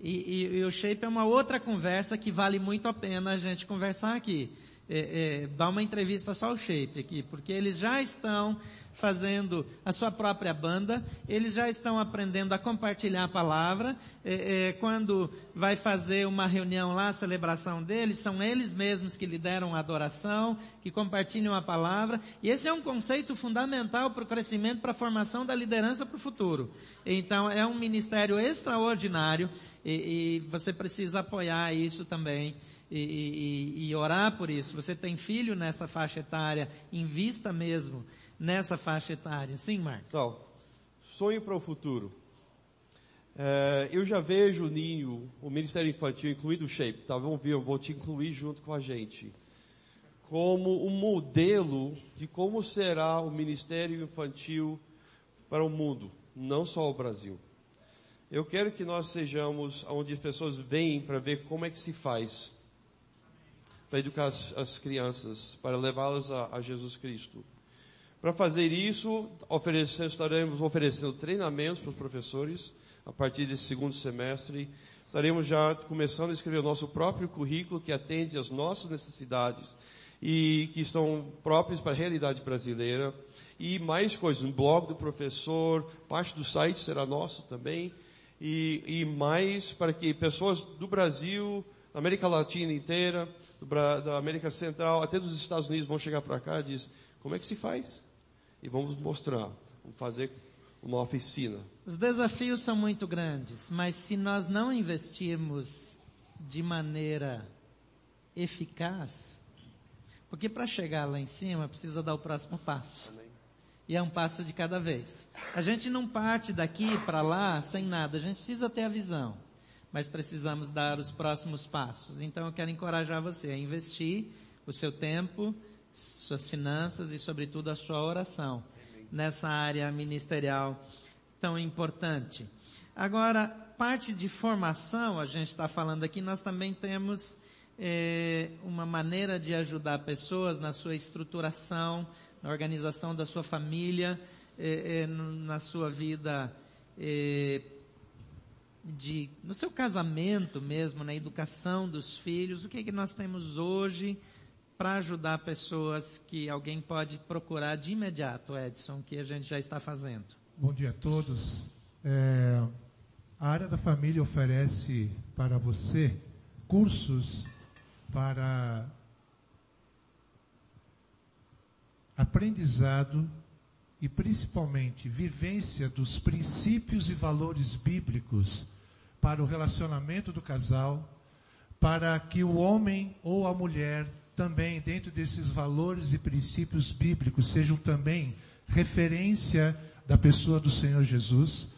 E, e, e, o Shape é uma outra conversa que vale muito a pena a gente conversar aqui é, é, dar uma entrevista só ao Shape aqui, porque eles já estão fazendo a sua própria banda, eles já estão aprendendo a compartilhar a palavra, é, é, quando vai fazer uma reunião lá, a celebração deles, são eles mesmos que lideram a adoração, que compartilham a palavra, e esse é um conceito fundamental para o crescimento, para a formação da liderança para o futuro. Então, é um ministério extraordinário, e, e você precisa apoiar isso também, e, e, e, orar por isso. Você tem filho nessa faixa etária, invista mesmo nessa faixa etária. Sim, Marcos? Então, sonho para o futuro. É, eu já vejo o Ninho, o Ministério Infantil, incluído o Shape, tá? Vamos ver, eu vou te incluir junto com a gente, como um modelo de como será o Ministério Infantil para o mundo, não só o Brasil. Eu quero que nós sejamos onde as pessoas vêm para ver como é que se faz para educar as, as crianças, para levá-las a, a, Jesus Cristo. Para fazer isso, estaremos oferecendo treinamentos para os professores a partir desse segundo semestre. Estaremos já começando a escrever o nosso próprio currículo que atende às nossas necessidades e que estão próprios para a realidade brasileira. E mais coisas, um blog do professor, parte do site será nosso também. E, e mais para que pessoas do Brasil, da América Latina inteira, da América Central, até dos Estados Unidos vão chegar para cá e diz, como é que se faz? E vamos mostrar, vamos fazer uma oficina. Os desafios são muito grandes, mas se nós não investirmos de maneira eficaz, porque para chegar lá em cima precisa dar o próximo passo. Amém. E é um passo de cada vez. A gente não parte daqui para lá sem nada, a gente precisa ter a visão mas precisamos dar os próximos passos. Então eu quero encorajar você a investir o seu tempo, suas finanças e, sobretudo, a sua oração nessa área ministerial tão importante. Agora, parte de formação, a gente está falando aqui, nós também temos é, uma maneira de ajudar pessoas na sua estruturação, na organização da sua família, é, é, na sua vida de, no seu casamento mesmo, na educação dos filhos, o que, é que nós temos hoje para ajudar pessoas que alguém pode procurar de imediato, Edson, que a gente já está fazendo? Bom dia a todos. É, a área da família oferece para você cursos para aprendizado e principalmente vivência dos princípios e valores bíblicos para o relacionamento do casal, para que o homem ou a mulher também, dentro desses valores e princípios bíblicos, sejam também referência da pessoa do Senhor Jesus,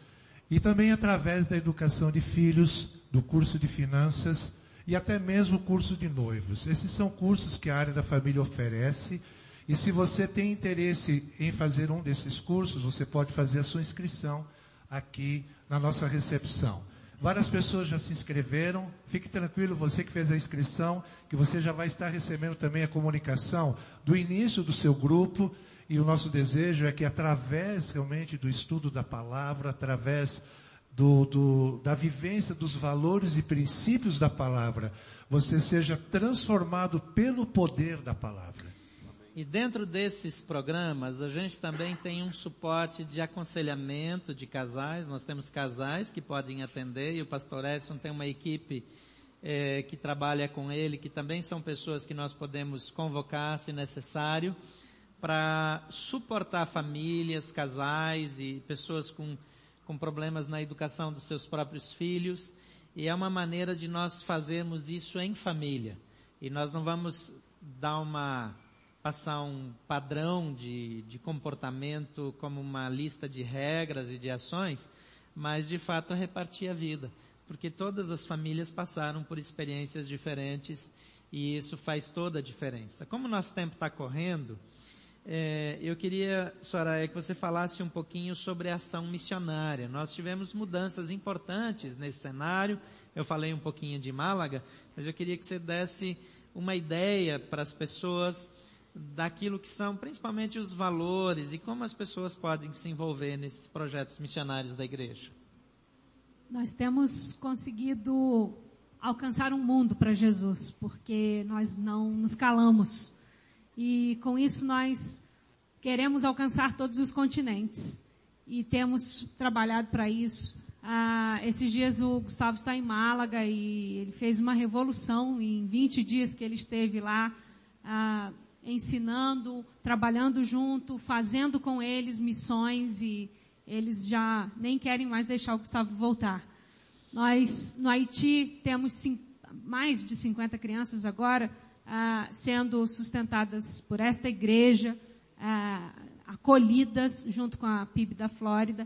e também através da educação de filhos, do curso de finanças e até mesmo o curso de noivos. Esses são cursos que a área da família oferece. E se você tem interesse em fazer um desses cursos, você pode fazer a sua inscrição aqui na nossa recepção. Várias pessoas já se inscreveram. Fique tranquilo, você que fez a inscrição, que você já vai estar recebendo também a comunicação do início do seu grupo. E o nosso desejo é que através realmente do estudo da palavra, através do, do, da vivência dos valores e princípios da palavra, você seja transformado pelo poder da palavra. E dentro desses programas, a gente também tem um suporte de aconselhamento de casais. Nós temos casais que podem atender e o pastor Edson tem uma equipe é, que trabalha com ele, que também são pessoas que nós podemos convocar, se necessário, para suportar famílias, casais e pessoas com, com problemas na educação dos seus próprios filhos. E é uma maneira de nós fazermos isso em família. E nós não vamos dar uma passar um padrão de, de comportamento como uma lista de regras e de ações, mas de fato repartir a vida, porque todas as famílias passaram por experiências diferentes e isso faz toda a diferença. Como o nosso tempo está correndo, é, eu queria, Soraya, que você falasse um pouquinho sobre a ação missionária. Nós tivemos mudanças importantes nesse cenário. Eu falei um pouquinho de Málaga, mas eu queria que você desse uma ideia para as pessoas daquilo que são principalmente os valores e como as pessoas podem se envolver nesses projetos missionários da igreja. Nós temos conseguido alcançar um mundo para Jesus, porque nós não nos calamos. E com isso nós queremos alcançar todos os continentes. E temos trabalhado para isso. Ah, esses dias o Gustavo está em Málaga e ele fez uma revolução em 20 dias que ele esteve lá. Ah, ensinando, trabalhando junto, fazendo com eles missões e eles já nem querem mais deixar o Gustavo voltar. Nós, no Haiti, temos mais de 50 crianças agora ah, sendo sustentadas por esta igreja, ah, acolhidas junto com a PIB da Flórida.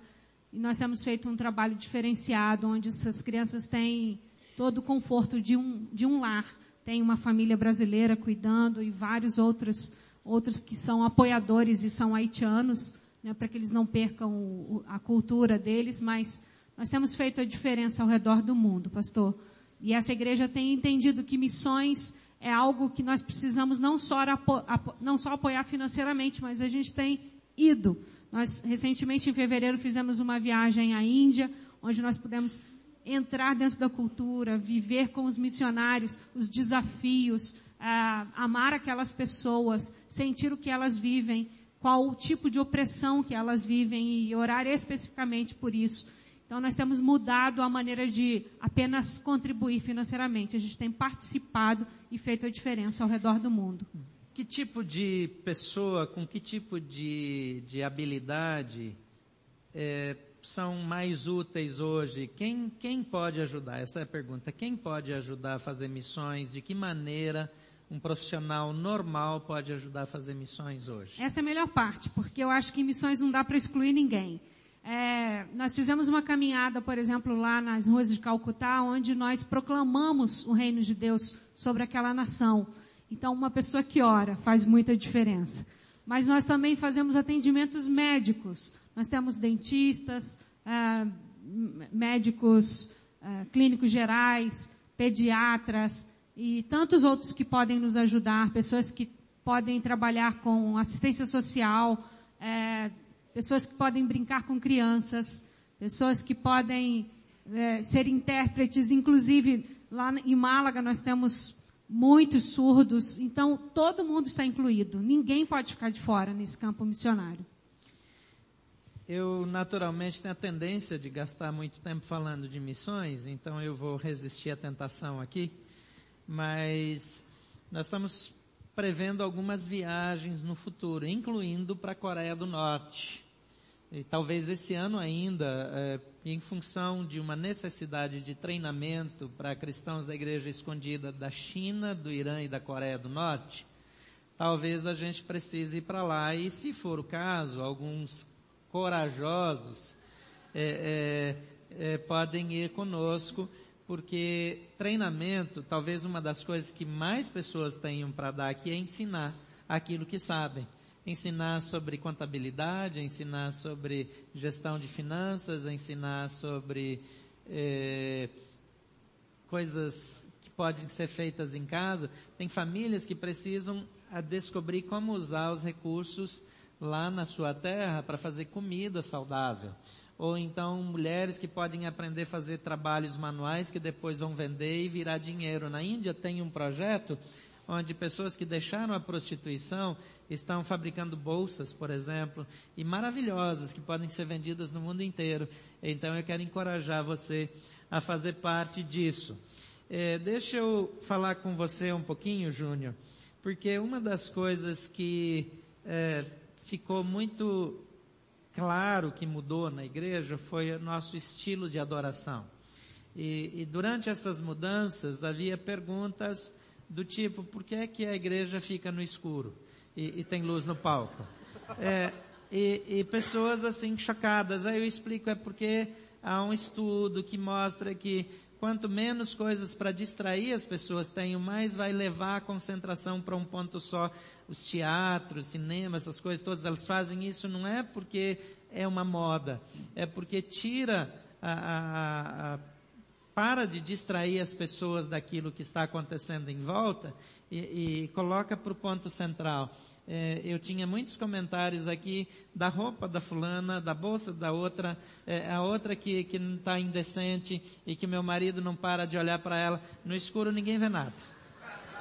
E nós temos feito um trabalho diferenciado, onde essas crianças têm todo o conforto de um, de um lar tem uma família brasileira cuidando e vários outros, outros que são apoiadores e são haitianos, né, para que eles não percam o, a cultura deles, mas nós temos feito a diferença ao redor do mundo, pastor. E essa igreja tem entendido que missões é algo que nós precisamos não só, apo, apo, não só apoiar financeiramente, mas a gente tem ido. Nós, recentemente, em fevereiro, fizemos uma viagem à Índia, onde nós pudemos entrar dentro da cultura, viver com os missionários, os desafios, ah, amar aquelas pessoas, sentir o que elas vivem, qual o tipo de opressão que elas vivem e orar especificamente por isso. Então nós temos mudado a maneira de apenas contribuir financeiramente. A gente tem participado e feito a diferença ao redor do mundo. Que tipo de pessoa, com que tipo de, de habilidade é, são mais úteis hoje? Quem, quem pode ajudar? Essa é a pergunta. Quem pode ajudar a fazer missões? De que maneira um profissional normal pode ajudar a fazer missões hoje? Essa é a melhor parte, porque eu acho que missões não dá para excluir ninguém. É, nós fizemos uma caminhada, por exemplo, lá nas ruas de Calcutá, onde nós proclamamos o reino de Deus sobre aquela nação. Então, uma pessoa que ora faz muita diferença. Mas nós também fazemos atendimentos médicos. Nós temos dentistas, ah, médicos ah, clínicos gerais, pediatras e tantos outros que podem nos ajudar, pessoas que podem trabalhar com assistência social, eh, pessoas que podem brincar com crianças, pessoas que podem eh, ser intérpretes, inclusive lá em Málaga nós temos muitos surdos, então todo mundo está incluído, ninguém pode ficar de fora nesse campo missionário. Eu naturalmente tenho a tendência de gastar muito tempo falando de missões, então eu vou resistir à tentação aqui, mas nós estamos prevendo algumas viagens no futuro, incluindo para a Coreia do Norte. E talvez esse ano ainda, é, em função de uma necessidade de treinamento para cristãos da igreja escondida da China, do Irã e da Coreia do Norte, talvez a gente precise ir para lá e, se for o caso, alguns corajosos é, é, é, podem ir conosco, porque treinamento, talvez uma das coisas que mais pessoas tenham para dar aqui é ensinar aquilo que sabem. Ensinar sobre contabilidade, ensinar sobre gestão de finanças, ensinar sobre é, coisas que podem ser feitas em casa. Tem famílias que precisam descobrir como usar os recursos lá na sua terra para fazer comida saudável. Ou então mulheres que podem aprender a fazer trabalhos manuais que depois vão vender e virar dinheiro. Na Índia tem um projeto onde pessoas que deixaram a prostituição estão fabricando bolsas, por exemplo, e maravilhosas que podem ser vendidas no mundo inteiro. Então eu quero encorajar você a fazer parte disso. É, deixa eu falar com você um pouquinho, Júnior, porque uma das coisas que é, ficou muito claro que mudou na igreja foi o nosso estilo de adoração. E, e durante essas mudanças havia perguntas do tipo, por que é que a igreja fica no escuro e, e tem luz no palco? É, e, e pessoas assim chocadas. Aí eu explico, é porque há um estudo que mostra que quanto menos coisas para distrair as pessoas tenham, mais vai levar a concentração para um ponto só. Os teatros, cinema, essas coisas todas, elas fazem isso não é porque é uma moda, é porque tira a, a, a para de distrair as pessoas daquilo que está acontecendo em volta e, e coloca para o ponto central. É, eu tinha muitos comentários aqui da roupa da fulana, da bolsa da outra, é, a outra que, que está indecente e que meu marido não para de olhar para ela. No escuro ninguém vê nada.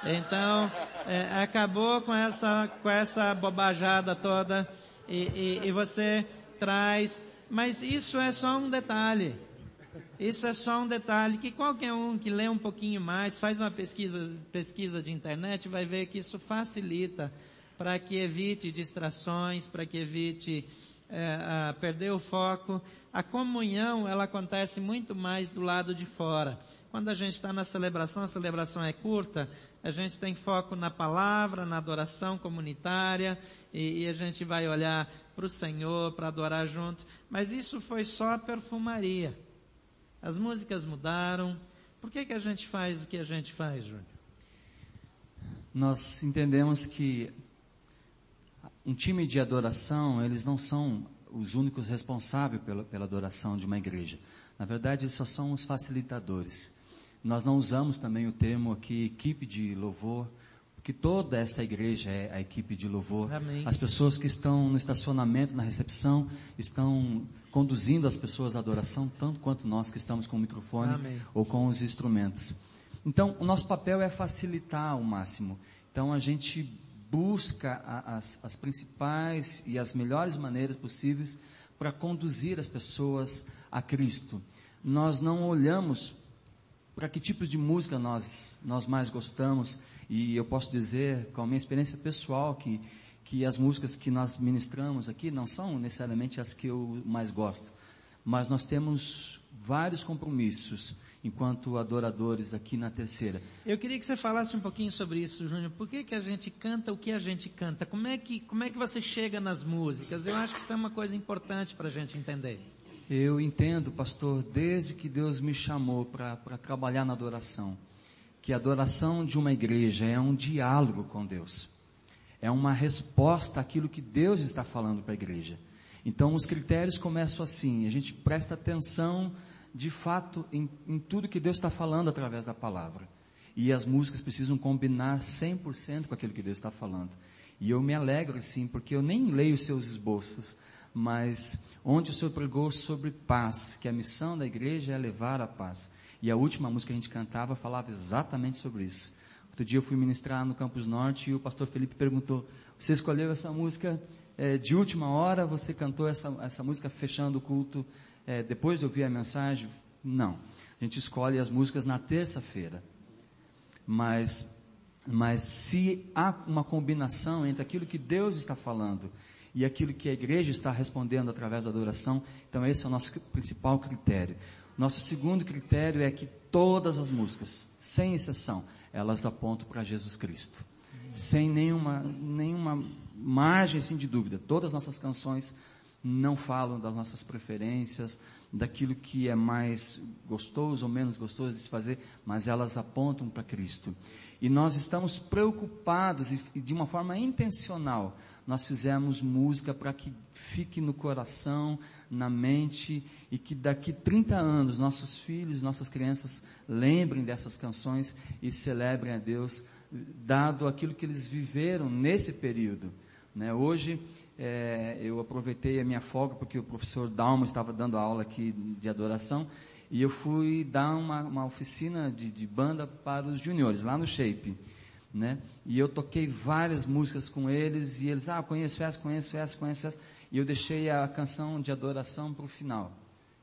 Então, é, acabou com essa, com essa bobajada toda e, e, e você traz, mas isso é só um detalhe. Isso é só um detalhe que qualquer um que lê um pouquinho mais, faz uma pesquisa, pesquisa de internet, vai ver que isso facilita para que evite distrações, para que evite é, perder o foco. A comunhão, ela acontece muito mais do lado de fora. Quando a gente está na celebração, a celebração é curta, a gente tem foco na palavra, na adoração comunitária, e, e a gente vai olhar para o Senhor, para adorar junto. Mas isso foi só a perfumaria. As músicas mudaram. Por que, que a gente faz o que a gente faz, Júnior? Nós entendemos que um time de adoração, eles não são os únicos responsáveis pela, pela adoração de uma igreja. Na verdade, eles só são os facilitadores. Nós não usamos também o termo aqui equipe de louvor, porque toda essa igreja é a equipe de louvor. Amém. As pessoas que estão no estacionamento, na recepção, estão conduzindo as pessoas à adoração, tanto quanto nós que estamos com o microfone Amém. ou com os instrumentos. Então, o nosso papel é facilitar ao máximo. Então, a gente busca as, as principais e as melhores maneiras possíveis para conduzir as pessoas a Cristo. Nós não olhamos para que tipos de música nós, nós mais gostamos, e eu posso dizer, com a minha experiência pessoal, que, que as músicas que nós ministramos aqui não são necessariamente as que eu mais gosto, mas nós temos vários compromissos enquanto adoradores aqui na terceira. Eu queria que você falasse um pouquinho sobre isso, Júnior. Por que, que a gente canta o que a gente canta? Como é que, como é que você chega nas músicas? Eu acho que isso é uma coisa importante para a gente entender. Eu entendo, pastor, desde que Deus me chamou para trabalhar na adoração, que a adoração de uma igreja é um diálogo com Deus. É uma resposta àquilo que Deus está falando para a igreja. Então os critérios começam assim, a gente presta atenção de fato em, em tudo que Deus está falando através da palavra. E as músicas precisam combinar 100% com aquilo que Deus está falando. E eu me alegro assim, porque eu nem leio seus esboços, mas onde o Senhor pregou sobre paz, que a missão da igreja é levar a paz. E a última música que a gente cantava falava exatamente sobre isso. Outro dia eu fui ministrar no Campus Norte e o pastor Felipe perguntou: Você escolheu essa música é, de última hora? Você cantou essa, essa música fechando o culto é, depois de ouvir a mensagem? Não. A gente escolhe as músicas na terça-feira. Mas, mas se há uma combinação entre aquilo que Deus está falando e aquilo que a igreja está respondendo através da adoração, então esse é o nosso principal critério. Nosso segundo critério é que todas as músicas, sem exceção, elas apontam para Jesus Cristo. Sem nenhuma, nenhuma margem assim, de dúvida. Todas as nossas canções não falam das nossas preferências, daquilo que é mais gostoso ou menos gostoso de se fazer, mas elas apontam para Cristo. E nós estamos preocupados e de uma forma intencional, nós fizemos música para que fique no coração, na mente e que daqui 30 anos nossos filhos, nossas crianças lembrem dessas canções e celebrem a Deus, dado aquilo que eles viveram nesse período. Né? Hoje é, eu aproveitei a minha folga porque o professor Dalmo estava dando aula aqui de adoração e eu fui dar uma, uma oficina de, de, banda para os juniores lá no Shape, né? E eu toquei várias músicas com eles e eles, ah, conheço essa, conheço essa, conheço essa. E eu deixei a canção de adoração para o final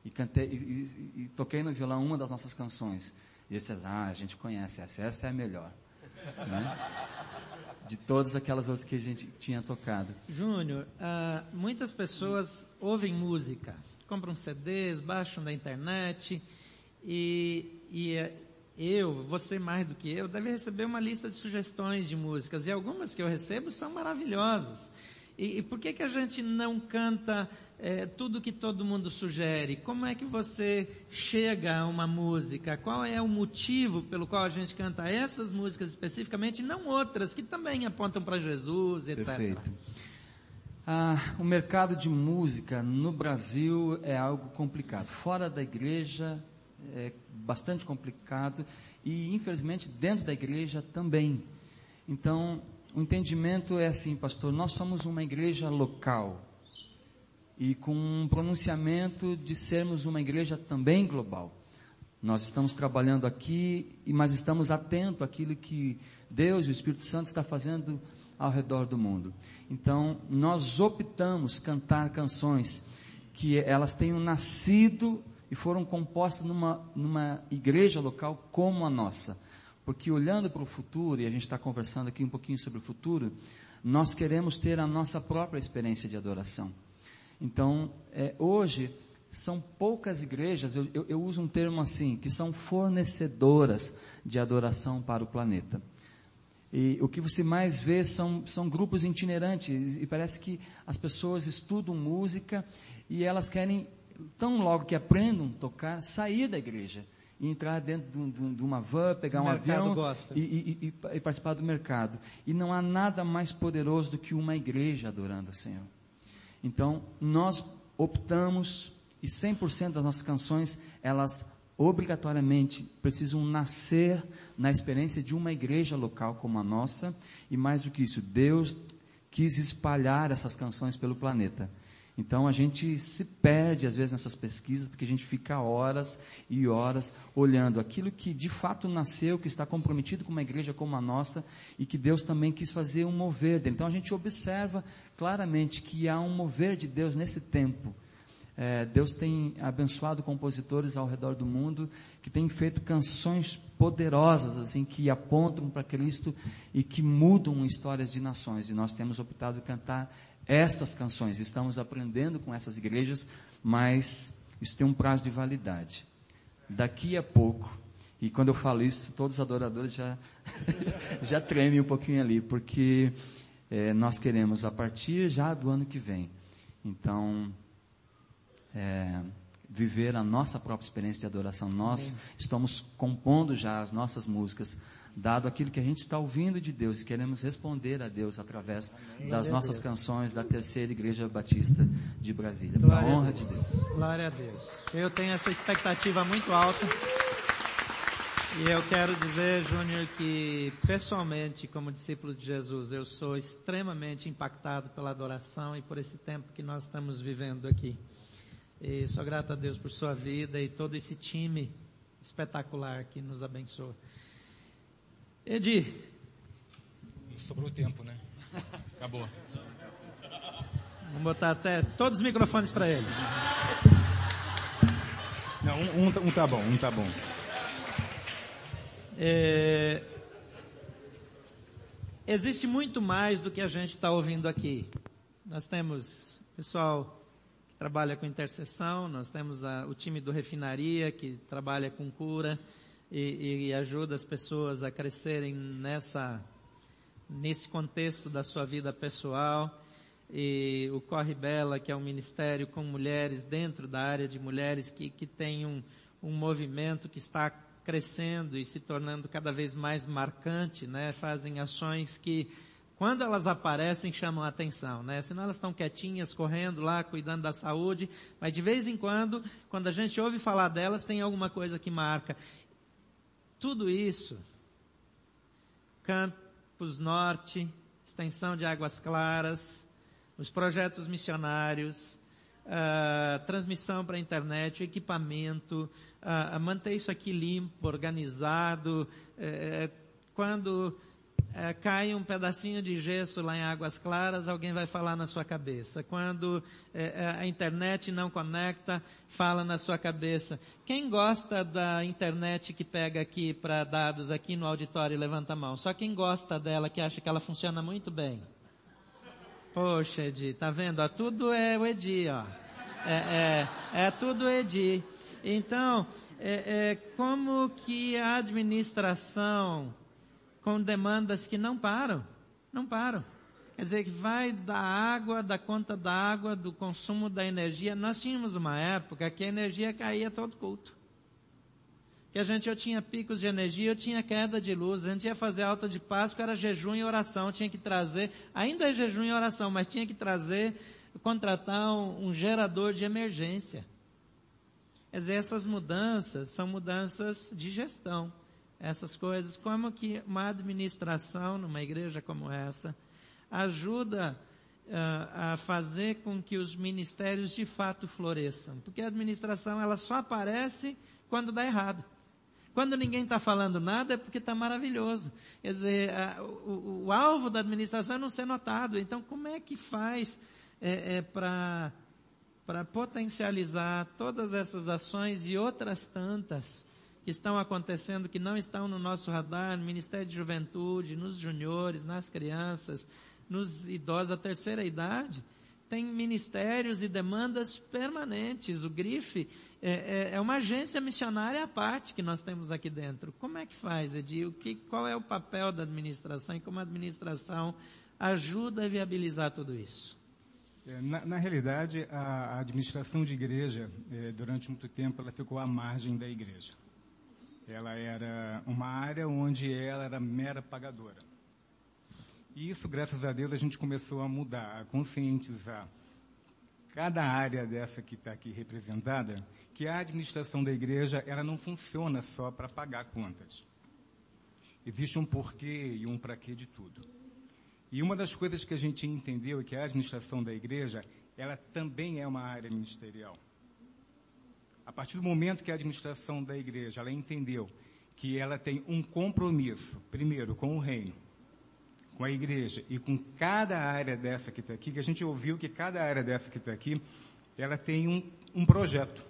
e cantei e, e, toquei no violão uma das nossas canções. E eles, ah, a gente conhece essa, essa é a melhor, [LAUGHS] né? De todas aquelas outras que a gente tinha tocado. Júnior, uh, muitas pessoas ouvem música, compram CDs, baixam da internet e, e, eu, você mais do que eu, deve receber uma lista de sugestões de músicas e algumas que eu recebo são maravilhosas. E, e por que que a gente não canta é, tudo que todo mundo sugere? Como é que você chega a uma música? Qual é o motivo pelo qual a gente canta essas músicas especificamente e não outras que também apontam para Jesus, etc. Perfeito. Ah, o mercado de música no Brasil é algo complicado. Fora da igreja é bastante complicado e, infelizmente, dentro da igreja também. Então, o entendimento é assim, pastor: nós somos uma igreja local e com um pronunciamento de sermos uma igreja também global. Nós estamos trabalhando aqui, mas estamos atentos àquilo que Deus e o Espírito Santo está fazendo ao redor do mundo. Então, nós optamos cantar canções que elas tenham nascido e foram compostas numa, numa igreja local como a nossa. Porque olhando para o futuro, e a gente está conversando aqui um pouquinho sobre o futuro, nós queremos ter a nossa própria experiência de adoração. Então, é, hoje, são poucas igrejas, eu, eu, eu uso um termo assim, que são fornecedoras de adoração para o planeta. E o que você mais vê são, são grupos itinerantes, e parece que as pessoas estudam música e elas querem tão logo que aprendam a tocar, sair da igreja e entrar dentro de, de, de uma van, pegar um avião e, e, e, e, participar do mercado. E não há nada mais poderoso do que uma igreja adorando o Senhor. Então, nós optamos, e 100% das nossas canções, elas obrigatoriamente precisam nascer na experiência de uma igreja local como a nossa, e mais do que isso, Deus quis espalhar essas canções pelo planeta. Então a gente se perde às vezes nessas pesquisas, porque a gente fica horas e horas olhando aquilo que de fato nasceu, que está comprometido com uma igreja como a nossa e que Deus também quis fazer um mover dele. Então a gente observa claramente que há um mover de Deus nesse tempo. É, Deus tem abençoado compositores ao redor do mundo que têm feito canções poderosas, assim, que apontam para Cristo e que mudam histórias de nações. E nós temos optado por cantar estas canções. Estamos aprendendo com essas igrejas, mas isso tem um prazo de validade. Daqui a pouco, e quando eu falo isso, todos os adoradores já, [LAUGHS] já tremem um pouquinho ali, porque é, nós queremos a partir já do ano que vem. Então, é, viver a nossa própria experiência de adoração. Nós estamos compondo já as nossas músicas dado aquilo que a gente está ouvindo de Deus queremos responder a Deus através Amém. das nossas canções da Terceira Igreja Batista de Brasília. Para a honra de Deus. Glória a Deus. Eu tenho essa expectativa muito alta. E eu quero dizer, Júnior, que pessoalmente, como discípulo de Jesus, eu sou extremamente impactado pela adoração e por esse tempo que nós estamos vivendo aqui. E sou grato a Deus por sua vida e todo esse time espetacular que nos abençoa. Edi. Sobrou tempo, né? Acabou. Vamos botar até todos os microfones para ele. Não, um, um, um, tá bom, um tá bom. É... Existe muito mais do que a gente está ouvindo aqui. Nós temos pessoal que trabalha com intercessão, nós temos a, o time do refinaria que trabalha com cura e, e ajuda as pessoas a crescerem nessa, nesse contexto da sua vida pessoal. E o Corre Bela, que é um ministério com mulheres dentro da área de mulheres, que, que tem um, um movimento que está crescendo e se tornando cada vez mais marcante, né? Fazem ações que, quando elas aparecem, chamam a atenção, né? Senão elas estão quietinhas, correndo lá, cuidando da saúde, mas de vez em quando, quando a gente ouve falar delas, tem alguma coisa que marca. Tudo isso, Campos Norte, extensão de Águas Claras, os projetos missionários, uh, transmissão para a internet, equipamento, uh, manter isso aqui limpo, organizado. Uh, quando é, cai um pedacinho de gesso lá em Águas Claras, alguém vai falar na sua cabeça. Quando é, é, a internet não conecta, fala na sua cabeça. Quem gosta da internet que pega aqui para dados aqui no auditório, levanta a mão. Só quem gosta dela, que acha que ela funciona muito bem. Poxa, Edi, tá vendo? Ó, tudo é o Edi, ó. É, é, é tudo Edi. Então, é, é, como que a administração, com demandas que não param, não param. Quer dizer, que vai da água, da conta da água, do consumo da energia. Nós tínhamos uma época que a energia caía todo culto. Que a gente, eu tinha picos de energia, eu tinha queda de luz. A gente ia fazer alta de Páscoa, era jejum e oração. Tinha que trazer, ainda é jejum e oração, mas tinha que trazer, contratar um, um gerador de emergência. Quer dizer, essas mudanças são mudanças de gestão. Essas coisas, como que uma administração numa igreja como essa ajuda uh, a fazer com que os ministérios de fato floresçam. Porque a administração ela só aparece quando dá errado. Quando ninguém está falando nada é porque está maravilhoso. Quer dizer, a, o, o, alvo da administração é não ser notado. Então, como é que faz é, é, para potencializar todas essas ações e outras tantas estão acontecendo, que não estão no nosso radar, no Ministério de Juventude, nos juniores, nas crianças, nos idosos, a terceira idade, tem ministérios e demandas permanentes. O GRIF é, é, é, uma agência missionária à parte que nós temos aqui dentro. Como é que faz, Edil? Que, qual é o papel da administração e como a administração ajuda a viabilizar tudo isso? É, na, na, realidade, a, a, administração de igreja, é, durante muito tempo, ela ficou à margem da igreja. Ela era uma área onde ela era mera pagadora. E isso, graças a Deus, a gente começou a mudar, a conscientizar cada área dessa que está aqui representada, que a administração da igreja, ela não funciona só para pagar contas. Existe um porquê e um para quê de tudo. E uma das coisas que a gente entendeu é que a administração da igreja, ela também é uma área ministerial. A partir do momento que a administração da igreja, ela entendeu que ela tem um compromisso, primeiro, com o reino, com a igreja e com cada área dessa que está aqui, que a gente ouviu que cada área dessa que está aqui, ela tem um, um projeto.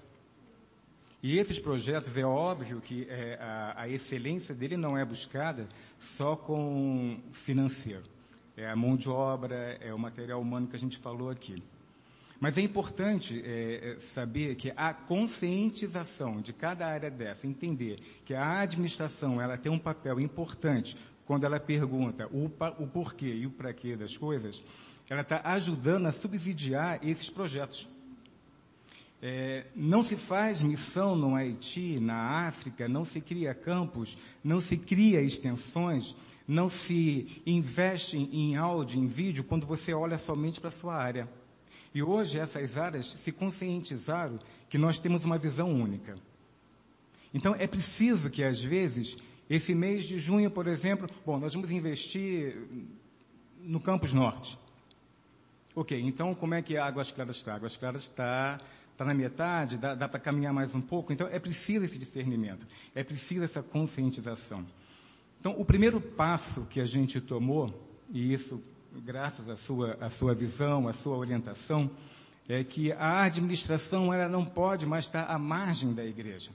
E esses projetos, é óbvio que é, a, a excelência dele não é buscada só com financeiro é a mão de obra, é o material humano que a gente falou aqui. Mas é importante é, é, saber que a conscientização de cada área dessa, entender que a administração ela tem um papel importante quando ela pergunta o, o porquê e o para quê das coisas, ela está ajudando a subsidiar esses projetos. É, não se faz missão no Haiti, na África, não se cria campos, não se cria extensões não se investe em áudio, em vídeo, quando você olha somente para a sua área. E hoje essas áreas se conscientizaram que nós temos uma visão única. Então é preciso que às vezes, esse mês de junho, por exemplo, bom, nós vamos investir no Campus Norte. Ok, então como é que a Águas Claras está? Águas Claras está, está na metade, dá, dá para caminhar mais um pouco. Então é preciso esse discernimento, é preciso essa conscientização. Então, o primeiro passo que a gente tomou, e isso graças à sua, à sua visão, à sua orientação, é que a administração ela não pode mais estar à margem da igreja.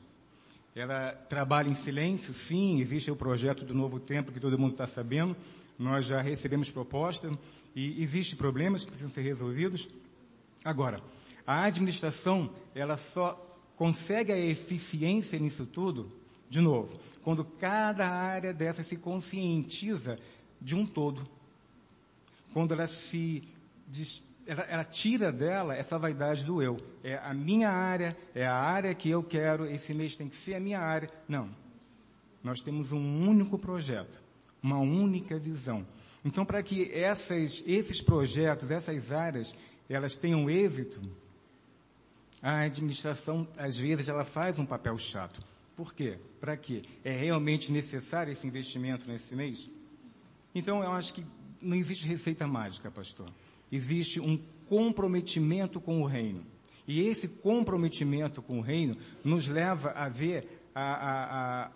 Ela trabalha em silêncio, sim, existe o projeto do Novo Tempo que todo mundo está sabendo, nós já recebemos proposta e existem problemas que precisam ser resolvidos. Agora, a administração, ela só consegue a eficiência nisso tudo, de novo, quando cada área dessa se conscientiza de um todo. Quando ela se ela, ela, tira dela essa vaidade do eu. É a minha área, é a área que eu quero, esse mês tem que ser a minha área. Não. Nós temos um único projeto, uma única visão. Então, para que essas, esses projetos, essas áreas, elas tenham êxito, a administração, às vezes, ela faz um papel chato. Por quê? Para quê? É realmente necessário esse investimento nesse mês? Então, eu acho que não existe receita mágica, pastor. Existe um comprometimento com o reino. E esse comprometimento com o reino nos leva a ver, a, a, a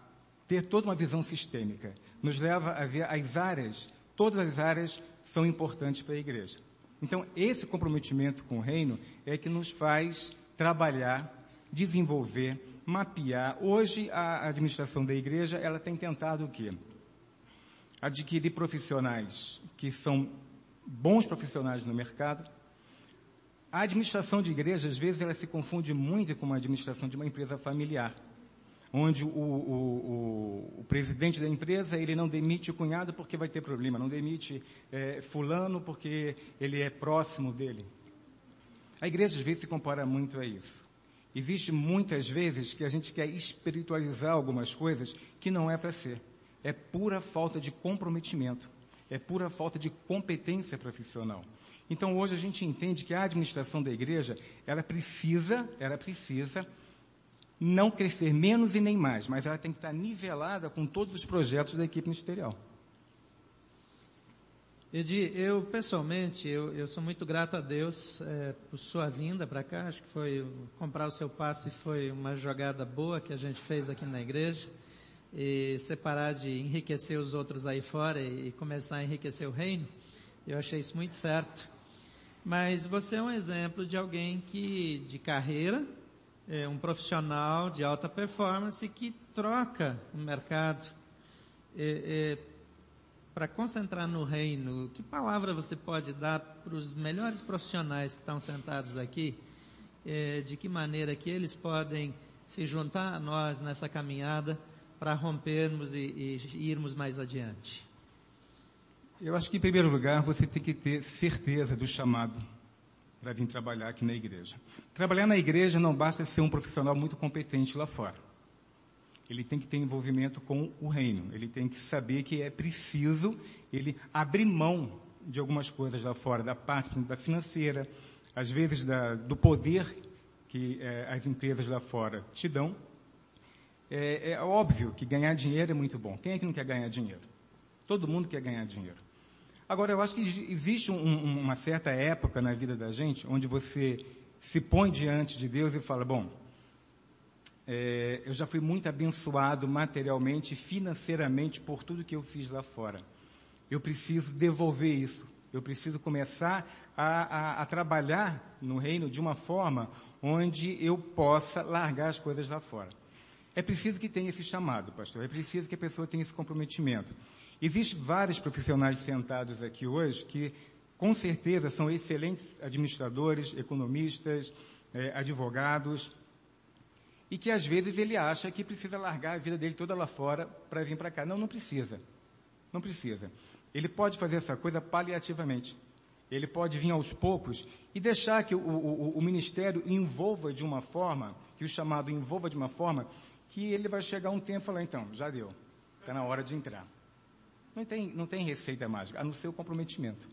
ter toda uma visão sistêmica. Nos leva a ver as áreas, todas as áreas são importantes para a igreja. Então, esse comprometimento com o reino é que nos faz trabalhar, desenvolver mapear. Hoje, a administração da igreja, ela tem tentado o quê? Adquirir profissionais que são bons profissionais no mercado, A administração de igreja, às vezes, ela se confunde muito com a administração de uma empresa familiar, onde o, o, o, o presidente da empresa ele não demite o cunhado porque vai ter problema, não demite é, fulano porque ele é próximo dele. A igreja às vezes se compara muito a isso. Existe muitas vezes que a gente quer espiritualizar algumas coisas que não é para ser. É pura falta de comprometimento, é pura falta de competência profissional. Então hoje a gente entende que a administração da igreja, ela precisa, ela precisa não crescer menos e nem mais, mas ela tem que estar nivelada com todos os projetos da equipe ministerial. Edi, eu pessoalmente, eu, eu sou muito grato a Deus é, por sua vinda para cá. Acho que foi comprar o seu passe foi uma jogada boa que a gente fez aqui na igreja e separar de enriquecer os outros aí fora e, começar a enriquecer o reino. Eu achei isso muito certo. Mas você é um exemplo de alguém que, de carreira, é um profissional de alta performance que troca o mercado é, é, para concentrar no reino. Que palavra você pode dar para os melhores profissionais que estão sentados aqui? É, de que maneira que eles podem se juntar a nós nessa caminhada para rompermos e, e irmos mais adiante? Eu acho que, em primeiro lugar, você tem que ter certeza do chamado para vir trabalhar aqui na igreja. Trabalhar na igreja não basta ser um profissional muito competente lá fora. Ele tem que ter envolvimento com o reino. Ele tem que saber que é preciso ele abrir mão de algumas coisas lá fora, da parte da financeira, às vezes da, do poder que é, as empresas lá fora te dão. É, é óbvio que ganhar dinheiro é muito bom. Quem é que não quer ganhar dinheiro? Todo mundo quer ganhar dinheiro. Agora, eu acho que existe um, uma certa época na vida da gente onde você se põe diante de Deus e fala: Bom, é, eu já fui muito abençoado materialmente e financeiramente por tudo que eu fiz lá fora. Eu preciso devolver isso. Eu preciso começar a, a, a trabalhar no reino de uma forma onde eu possa largar as coisas lá fora. É preciso que tenha esse chamado, pastor. É preciso que a pessoa tenha esse comprometimento. Existem vários profissionais sentados aqui hoje que, com certeza, são excelentes administradores, economistas, eh, advogados, e que às vezes ele acha que precisa largar a vida dele toda lá fora para vir para cá. Não, não precisa. Não precisa. Ele pode fazer essa coisa paliativamente. Ele pode vir aos poucos e deixar que o, o, o ministério envolva de uma forma, que o chamado envolva de uma forma, que ele vai chegar um tempo e falar, então, já deu. Está na hora de entrar. Não tem, não tem receita mágica, a não ser o comprometimento.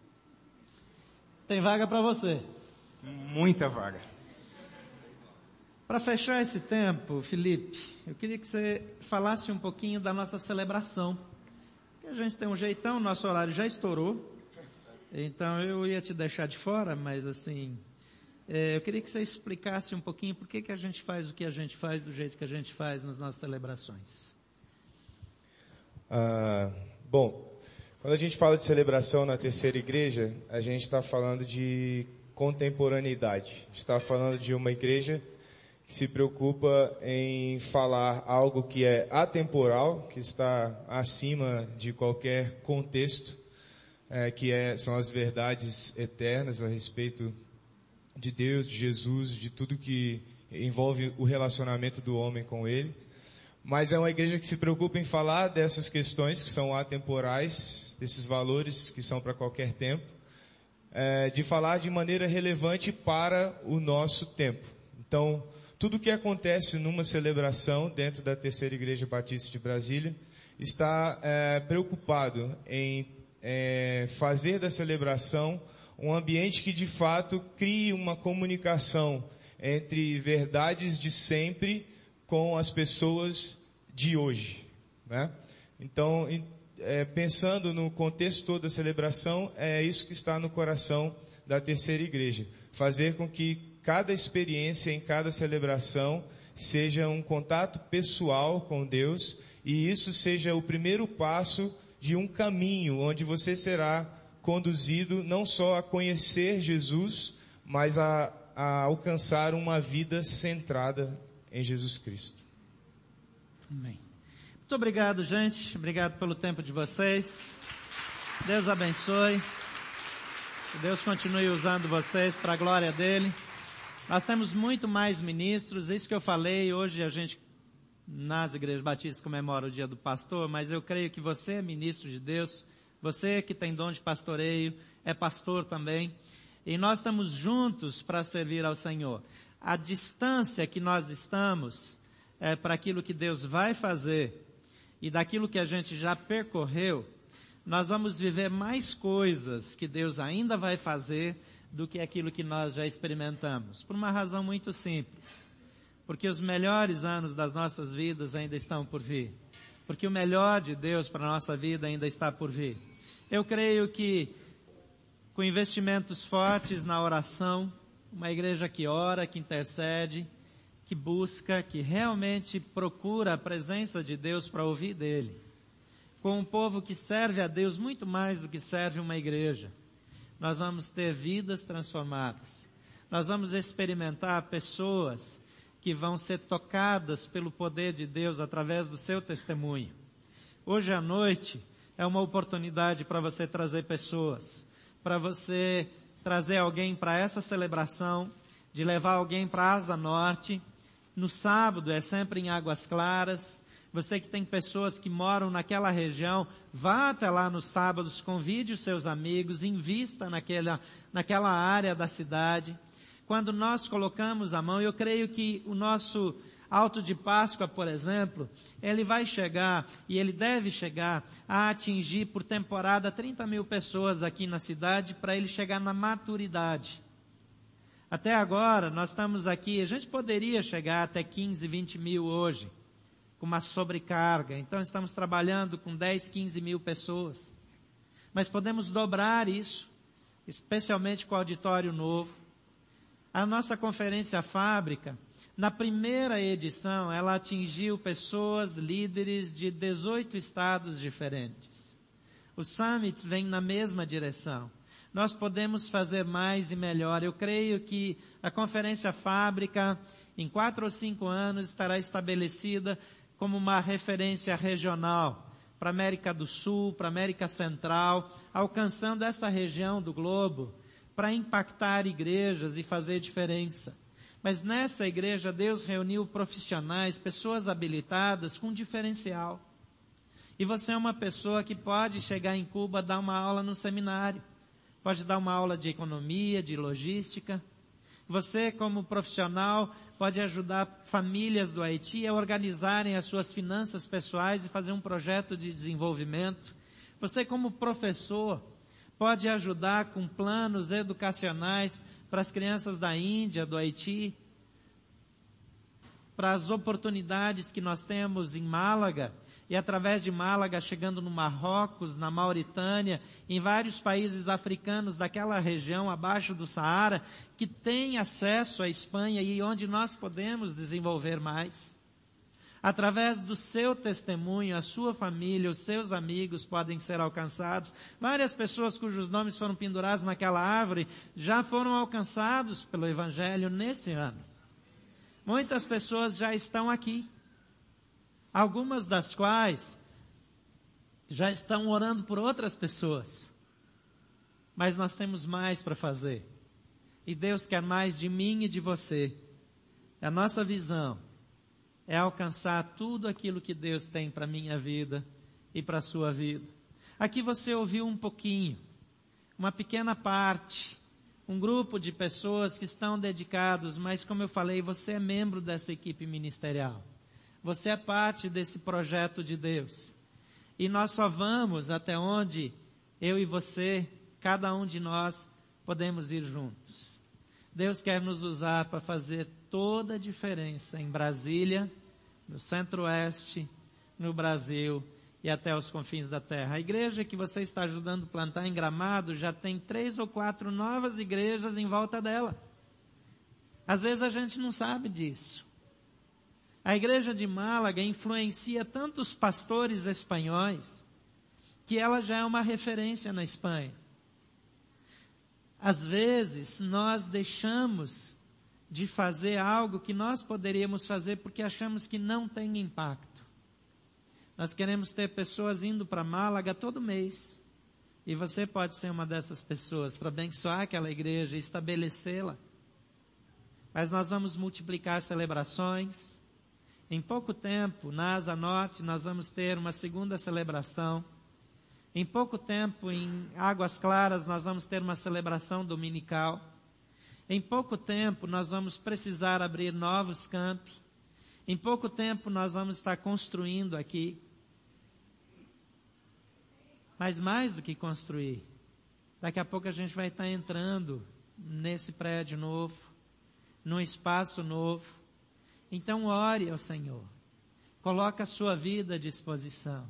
Tem vaga para você? Muita vaga. Para fechar esse tempo, Felipe, eu queria que você falasse um pouquinho da nossa celebração. A gente tem um jeitão, nosso horário já estourou. Então eu ia te deixar de fora, mas assim, eu queria que você explicasse um pouquinho por que, que a gente faz o que a gente faz do jeito que a gente faz nas nossas celebrações. Ah, Bom, quando a gente fala de celebração na terceira igreja, a gente está falando de contemporaneidade. Está falando de uma igreja que se preocupa em falar algo que é atemporal, que está acima de qualquer contexto, é, que é, são as verdades eternas a respeito de Deus, de Jesus, de tudo que envolve o relacionamento do homem com Ele mas é uma igreja que se preocupa em falar dessas questões que são atemporais, desses valores que são para qualquer tempo, é, de falar de maneira relevante para o nosso tempo. Então, tudo o que acontece numa celebração dentro da Terceira Igreja Batista de Brasília está é, preocupado em é, fazer da celebração um ambiente que de fato crie uma comunicação entre verdades de sempre com as pessoas de hoje. Né? Então, é, pensando no contexto todo da celebração, é isso que está no coração da terceira igreja. Fazer com que cada experiência em cada celebração seja um contato pessoal com Deus e isso seja o primeiro passo de um caminho onde você será conduzido não só a conhecer Jesus, mas a, a alcançar uma vida centrada em Jesus Cristo. Amém. Muito obrigado, gente. Obrigado pelo tempo de vocês. Deus abençoe. Que Deus continue usando vocês para a glória dele. Nós temos muito mais ministros, isso que eu falei, hoje a gente nas igrejas batistas comemora o dia do pastor, mas eu creio que você é ministro de Deus, você que tem dom de pastoreio, é pastor também, e nós estamos juntos para servir ao Senhor. A distância que nós estamos é para aquilo que Deus vai fazer e daquilo que a gente já percorreu, nós vamos viver mais coisas que Deus ainda vai fazer do que aquilo que nós já experimentamos. Por uma razão muito simples. Porque os melhores anos das nossas vidas ainda estão por vir. Porque o melhor de Deus para a nossa vida ainda está por vir. Eu creio que com investimentos fortes na oração, uma igreja que ora, que intercede, que busca, que realmente procura a presença de Deus para ouvir dele. Com um povo que serve a Deus muito mais do que serve uma igreja nós vamos ter vidas transformadas. Nós vamos experimentar pessoas que vão ser tocadas pelo poder de Deus através do seu testemunho. Hoje à noite é uma oportunidade para você trazer pessoas, para você trazer alguém para essa celebração, de levar alguém para Asa Norte. No sábado é sempre em Águas Claras. Você que tem pessoas que moram naquela região, vá até lá nos sábados, convide os seus amigos, invista naquela, naquela área da cidade. Quando nós colocamos a mão, eu creio que o nosso Alto de Páscoa, por exemplo, ele vai chegar e ele deve chegar a atingir por temporada 30 mil pessoas aqui na cidade para ele chegar na maturidade. Até agora, nós estamos aqui, a gente poderia chegar até 15, 20 mil hoje com uma sobrecarga. Então estamos trabalhando com 10, 15 mil pessoas. Mas podemos dobrar isso, especialmente com o auditório novo. A nossa conferência fábrica, na primeira edição, ela atingiu pessoas, líderes de 18 estados diferentes. O Summit vem na mesma direção. Nós podemos fazer mais e melhor. Eu creio que a conferência fábrica, em quatro ou cinco anos, estará estabelecida como uma referência regional para a América do Sul, para a América Central, alcançando essa região do globo para impactar igrejas e fazer diferença. Mas nessa igreja Deus reuniu profissionais, pessoas habilitadas com diferencial. E você é uma pessoa que pode chegar em Cuba dar uma aula no seminário, pode dar uma aula de economia, de logística, você, como profissional, pode ajudar famílias do Haiti a organizarem as suas finanças pessoais e fazer um projeto de desenvolvimento. Você, como professor, pode ajudar com planos educacionais para as crianças da Índia, do Haiti, para as oportunidades que nós temos em Málaga e através de Málaga chegando no Marrocos, na Mauritânia, em vários países africanos daquela região abaixo do Saara, que têm acesso à Espanha e onde nós podemos desenvolver mais. Através do seu testemunho, a sua família, os seus amigos podem ser alcançados. Várias pessoas cujos nomes foram pendurados naquela árvore já foram alcançados pelo Evangelho nesse ano. Muitas pessoas já estão aqui algumas das quais já estão orando por outras pessoas. Mas nós temos mais para fazer. E Deus quer mais de mim e de você. A nossa visão é alcançar tudo aquilo que Deus tem para minha vida e para a sua vida. Aqui você ouviu um pouquinho, uma pequena parte, um grupo de pessoas que estão dedicados, mas como eu falei, você é membro dessa equipe ministerial. Você é parte desse projeto de Deus. E nós só vamos até onde eu e você, cada um de nós, podemos ir juntos. Deus quer nos usar para fazer toda a diferença em Brasília, no Centro-Oeste, no Brasil e até os confins da terra. A igreja que você está ajudando a plantar em Gramado já tem três ou quatro novas igrejas em volta dela. Às vezes a gente não sabe disso. A igreja de Málaga influencia tantos pastores espanhóis que ela já é uma referência na Espanha. Às vezes nós deixamos de fazer algo que nós poderíamos fazer porque achamos que não tem impacto. Nós queremos ter pessoas indo para Málaga todo mês, E você pode ser uma dessas pessoas para abençoar aquela igreja e estabelecê-la. Mas nós vamos multiplicar celebrações. Em pouco tempo, na Asa Norte, nós vamos ter uma segunda celebração. Em pouco tempo, em Águas Claras, nós vamos ter uma celebração dominical. Em pouco tempo, nós vamos precisar abrir novos campi. Em pouco tempo, nós vamos estar construindo aqui. Mas mais do que construir, daqui a pouco a gente vai estar entrando nesse prédio novo, num espaço novo. Então ore ao Senhor. Coloque a sua vida à disposição.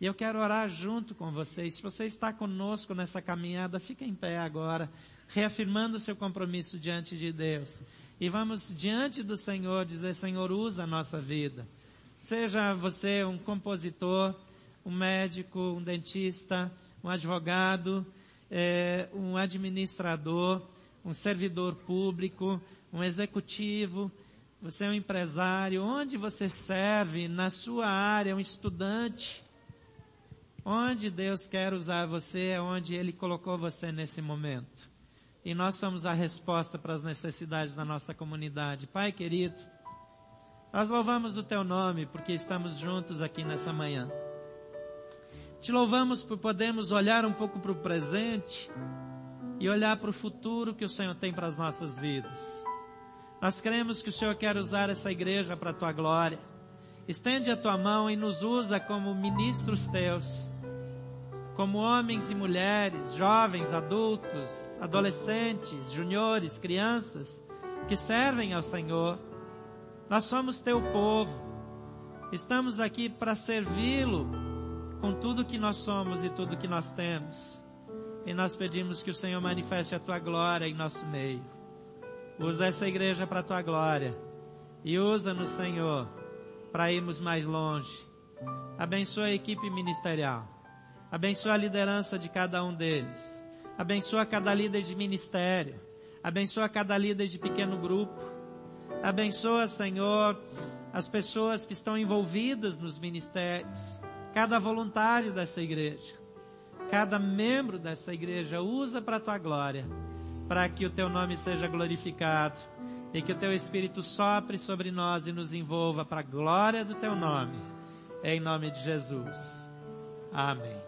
E eu quero orar junto com vocês. Se você está conosco nessa caminhada, fica em pé agora, reafirmando o seu compromisso diante de Deus. E vamos diante do Senhor dizer, Senhor, usa a nossa vida. Seja você um compositor, um médico, um dentista, um advogado, é, um administrador, um servidor público, um executivo, você é um empresário, onde você serve, na sua área, um estudante, onde Deus quer usar você, é onde Ele colocou você nesse momento. E nós somos a resposta para as necessidades da nossa comunidade. Pai querido, nós louvamos o Teu nome porque estamos juntos aqui nessa manhã. Te louvamos por podermos olhar um pouco para o presente e olhar para o futuro que o Senhor tem para as nossas vidas. Nós cremos que o Senhor quer usar essa igreja para a tua glória. Estende a tua mão e nos usa como ministros teus, como homens e mulheres, jovens, adultos, adolescentes, juniores, crianças, que servem ao Senhor. Nós somos teu povo. Estamos aqui para servi-lo com tudo que nós somos e tudo que nós temos. E nós pedimos que o Senhor manifeste a tua glória em nosso meio. Usa essa igreja para a tua glória. E usa-nos, Senhor, para irmos mais longe. Abençoa a equipe ministerial. Abençoa a liderança de cada um deles. Abençoa cada líder de ministério. Abençoa cada líder de pequeno grupo. Abençoa, Senhor, as pessoas que estão envolvidas nos ministérios cada voluntário dessa igreja, cada membro dessa igreja, usa para a tua glória, para que o teu nome seja glorificado e que o teu Espírito sopre sobre nós e nos envolva para a glória do teu nome. Em nome de Jesus. Amém.